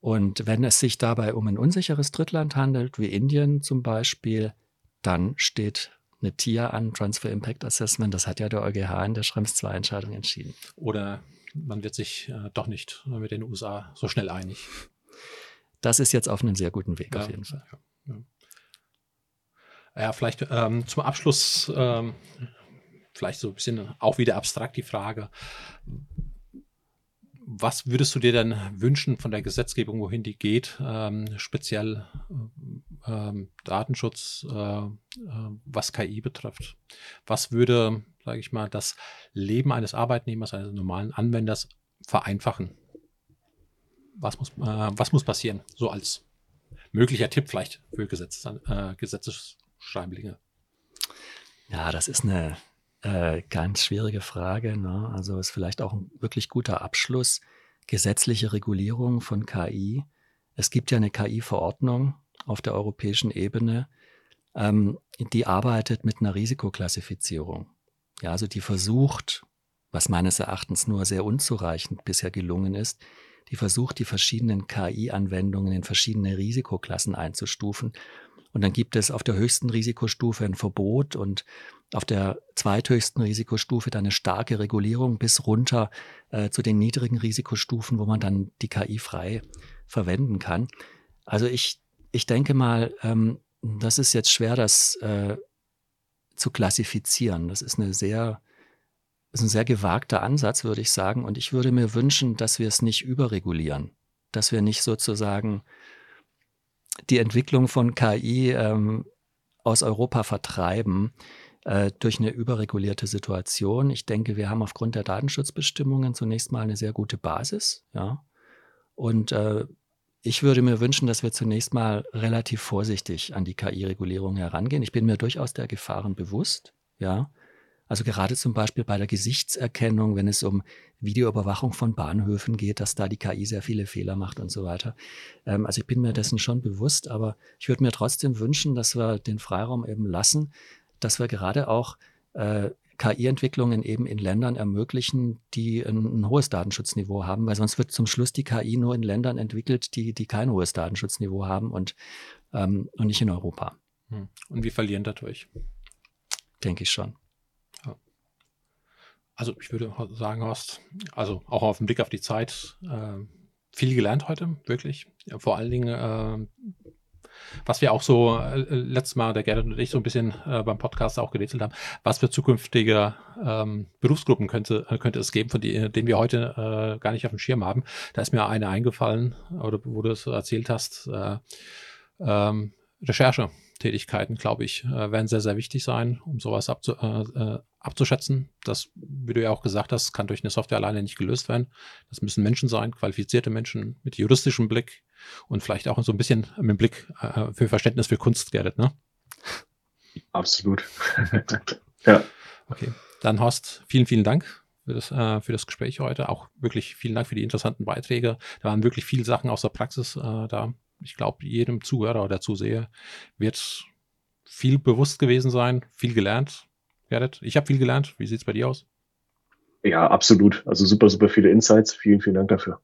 Und wenn es sich dabei um ein unsicheres Drittland handelt, wie Indien zum Beispiel, dann steht eine TIA an, Transfer Impact Assessment. Das hat ja der EuGH in der Schrems 2 Entscheidung entschieden. Oder man wird sich äh, doch nicht mit den USA so schnell einig. Das ist jetzt auf einem sehr guten Weg, ja, auf jeden Fall. Ja, ja. ja vielleicht ähm, zum Abschluss ähm, vielleicht so ein bisschen auch wieder abstrakt die Frage, was würdest du dir denn wünschen von der Gesetzgebung, wohin die geht, ähm, speziell ähm, Datenschutz, äh, äh, was KI betrifft? Was würde, sage ich mal, das Leben eines Arbeitnehmers, eines normalen Anwenders vereinfachen? Was muss, äh, was muss passieren? So als möglicher Tipp vielleicht für Gesetzes, äh, Gesetzesschreiblinge. Ja, das ist eine äh, ganz schwierige Frage. Ne? Also ist vielleicht auch ein wirklich guter Abschluss. Gesetzliche Regulierung von KI. Es gibt ja eine KI-Verordnung auf der europäischen Ebene, ähm, die arbeitet mit einer Risikoklassifizierung. Ja, also die versucht, was meines Erachtens nur sehr unzureichend bisher gelungen ist, die versucht, die verschiedenen KI-Anwendungen in verschiedene Risikoklassen einzustufen. Und dann gibt es auf der höchsten Risikostufe ein Verbot und auf der zweithöchsten Risikostufe dann eine starke Regulierung bis runter äh, zu den niedrigen Risikostufen, wo man dann die KI frei verwenden kann. Also ich, ich denke mal, ähm, das ist jetzt schwer, das äh, zu klassifizieren. Das ist eine sehr, ist ein sehr gewagter Ansatz, würde ich sagen. Und ich würde mir wünschen, dass wir es nicht überregulieren, dass wir nicht sozusagen die Entwicklung von KI ähm, aus Europa vertreiben äh, durch eine überregulierte Situation. Ich denke, wir haben aufgrund der Datenschutzbestimmungen zunächst mal eine sehr gute Basis. Ja. Und äh, ich würde mir wünschen, dass wir zunächst mal relativ vorsichtig an die KI-Regulierung herangehen. Ich bin mir durchaus der Gefahren bewusst, ja. Also gerade zum Beispiel bei der Gesichtserkennung, wenn es um Videoüberwachung von Bahnhöfen geht, dass da die KI sehr viele Fehler macht und so weiter. Ähm, also ich bin mir dessen schon bewusst, aber ich würde mir trotzdem wünschen, dass wir den Freiraum eben lassen, dass wir gerade auch äh, KI-Entwicklungen eben in Ländern ermöglichen, die ein, ein, hohes Datenschutzniveau haben, weil sonst wird zum Schluss die KI nur in Ländern entwickelt, die, die kein hohes Datenschutzniveau haben und, ähm, und nicht in Europa. Hm. Und wir verlieren dadurch. Denke ich schon. Also ich würde sagen, Horst, also auch auf den Blick auf die Zeit, äh, viel gelernt heute, wirklich. Ja, vor allen Dingen äh, was wir auch so äh, letztes Mal, der Gerrit und ich so ein bisschen äh, beim Podcast auch gerätselt haben, was für zukünftige ähm, Berufsgruppen könnte, könnte es geben, von denen wir heute äh, gar nicht auf dem Schirm haben. Da ist mir eine eingefallen, oder wo du es erzählt hast, äh, ähm, Recherche. Tätigkeiten, glaube ich, äh, werden sehr, sehr wichtig sein, um sowas abzu, äh, äh, abzuschätzen. Das, wie du ja auch gesagt hast, kann durch eine Software alleine nicht gelöst werden. Das müssen Menschen sein, qualifizierte Menschen mit juristischem Blick und vielleicht auch so ein bisschen mit Blick äh, für Verständnis für Kunst, Gerrit, ne? Absolut. ja. Okay. Dann Horst, vielen, vielen Dank für das, äh, für das Gespräch heute. Auch wirklich vielen Dank für die interessanten Beiträge. Da waren wirklich viele Sachen aus der Praxis äh, da ich glaube, jedem Zuhörer oder Zuseher wird viel bewusst gewesen sein, viel gelernt. Gerrit, ich habe viel gelernt. Wie sieht es bei dir aus? Ja, absolut. Also super, super viele Insights. Vielen, vielen Dank dafür.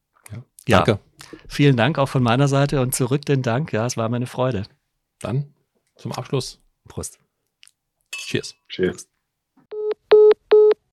Ja, Danke. Vielen Dank auch von meiner Seite und zurück den Dank. Ja, es war meine Freude. Dann zum Abschluss. Prost. Cheers. Cheers.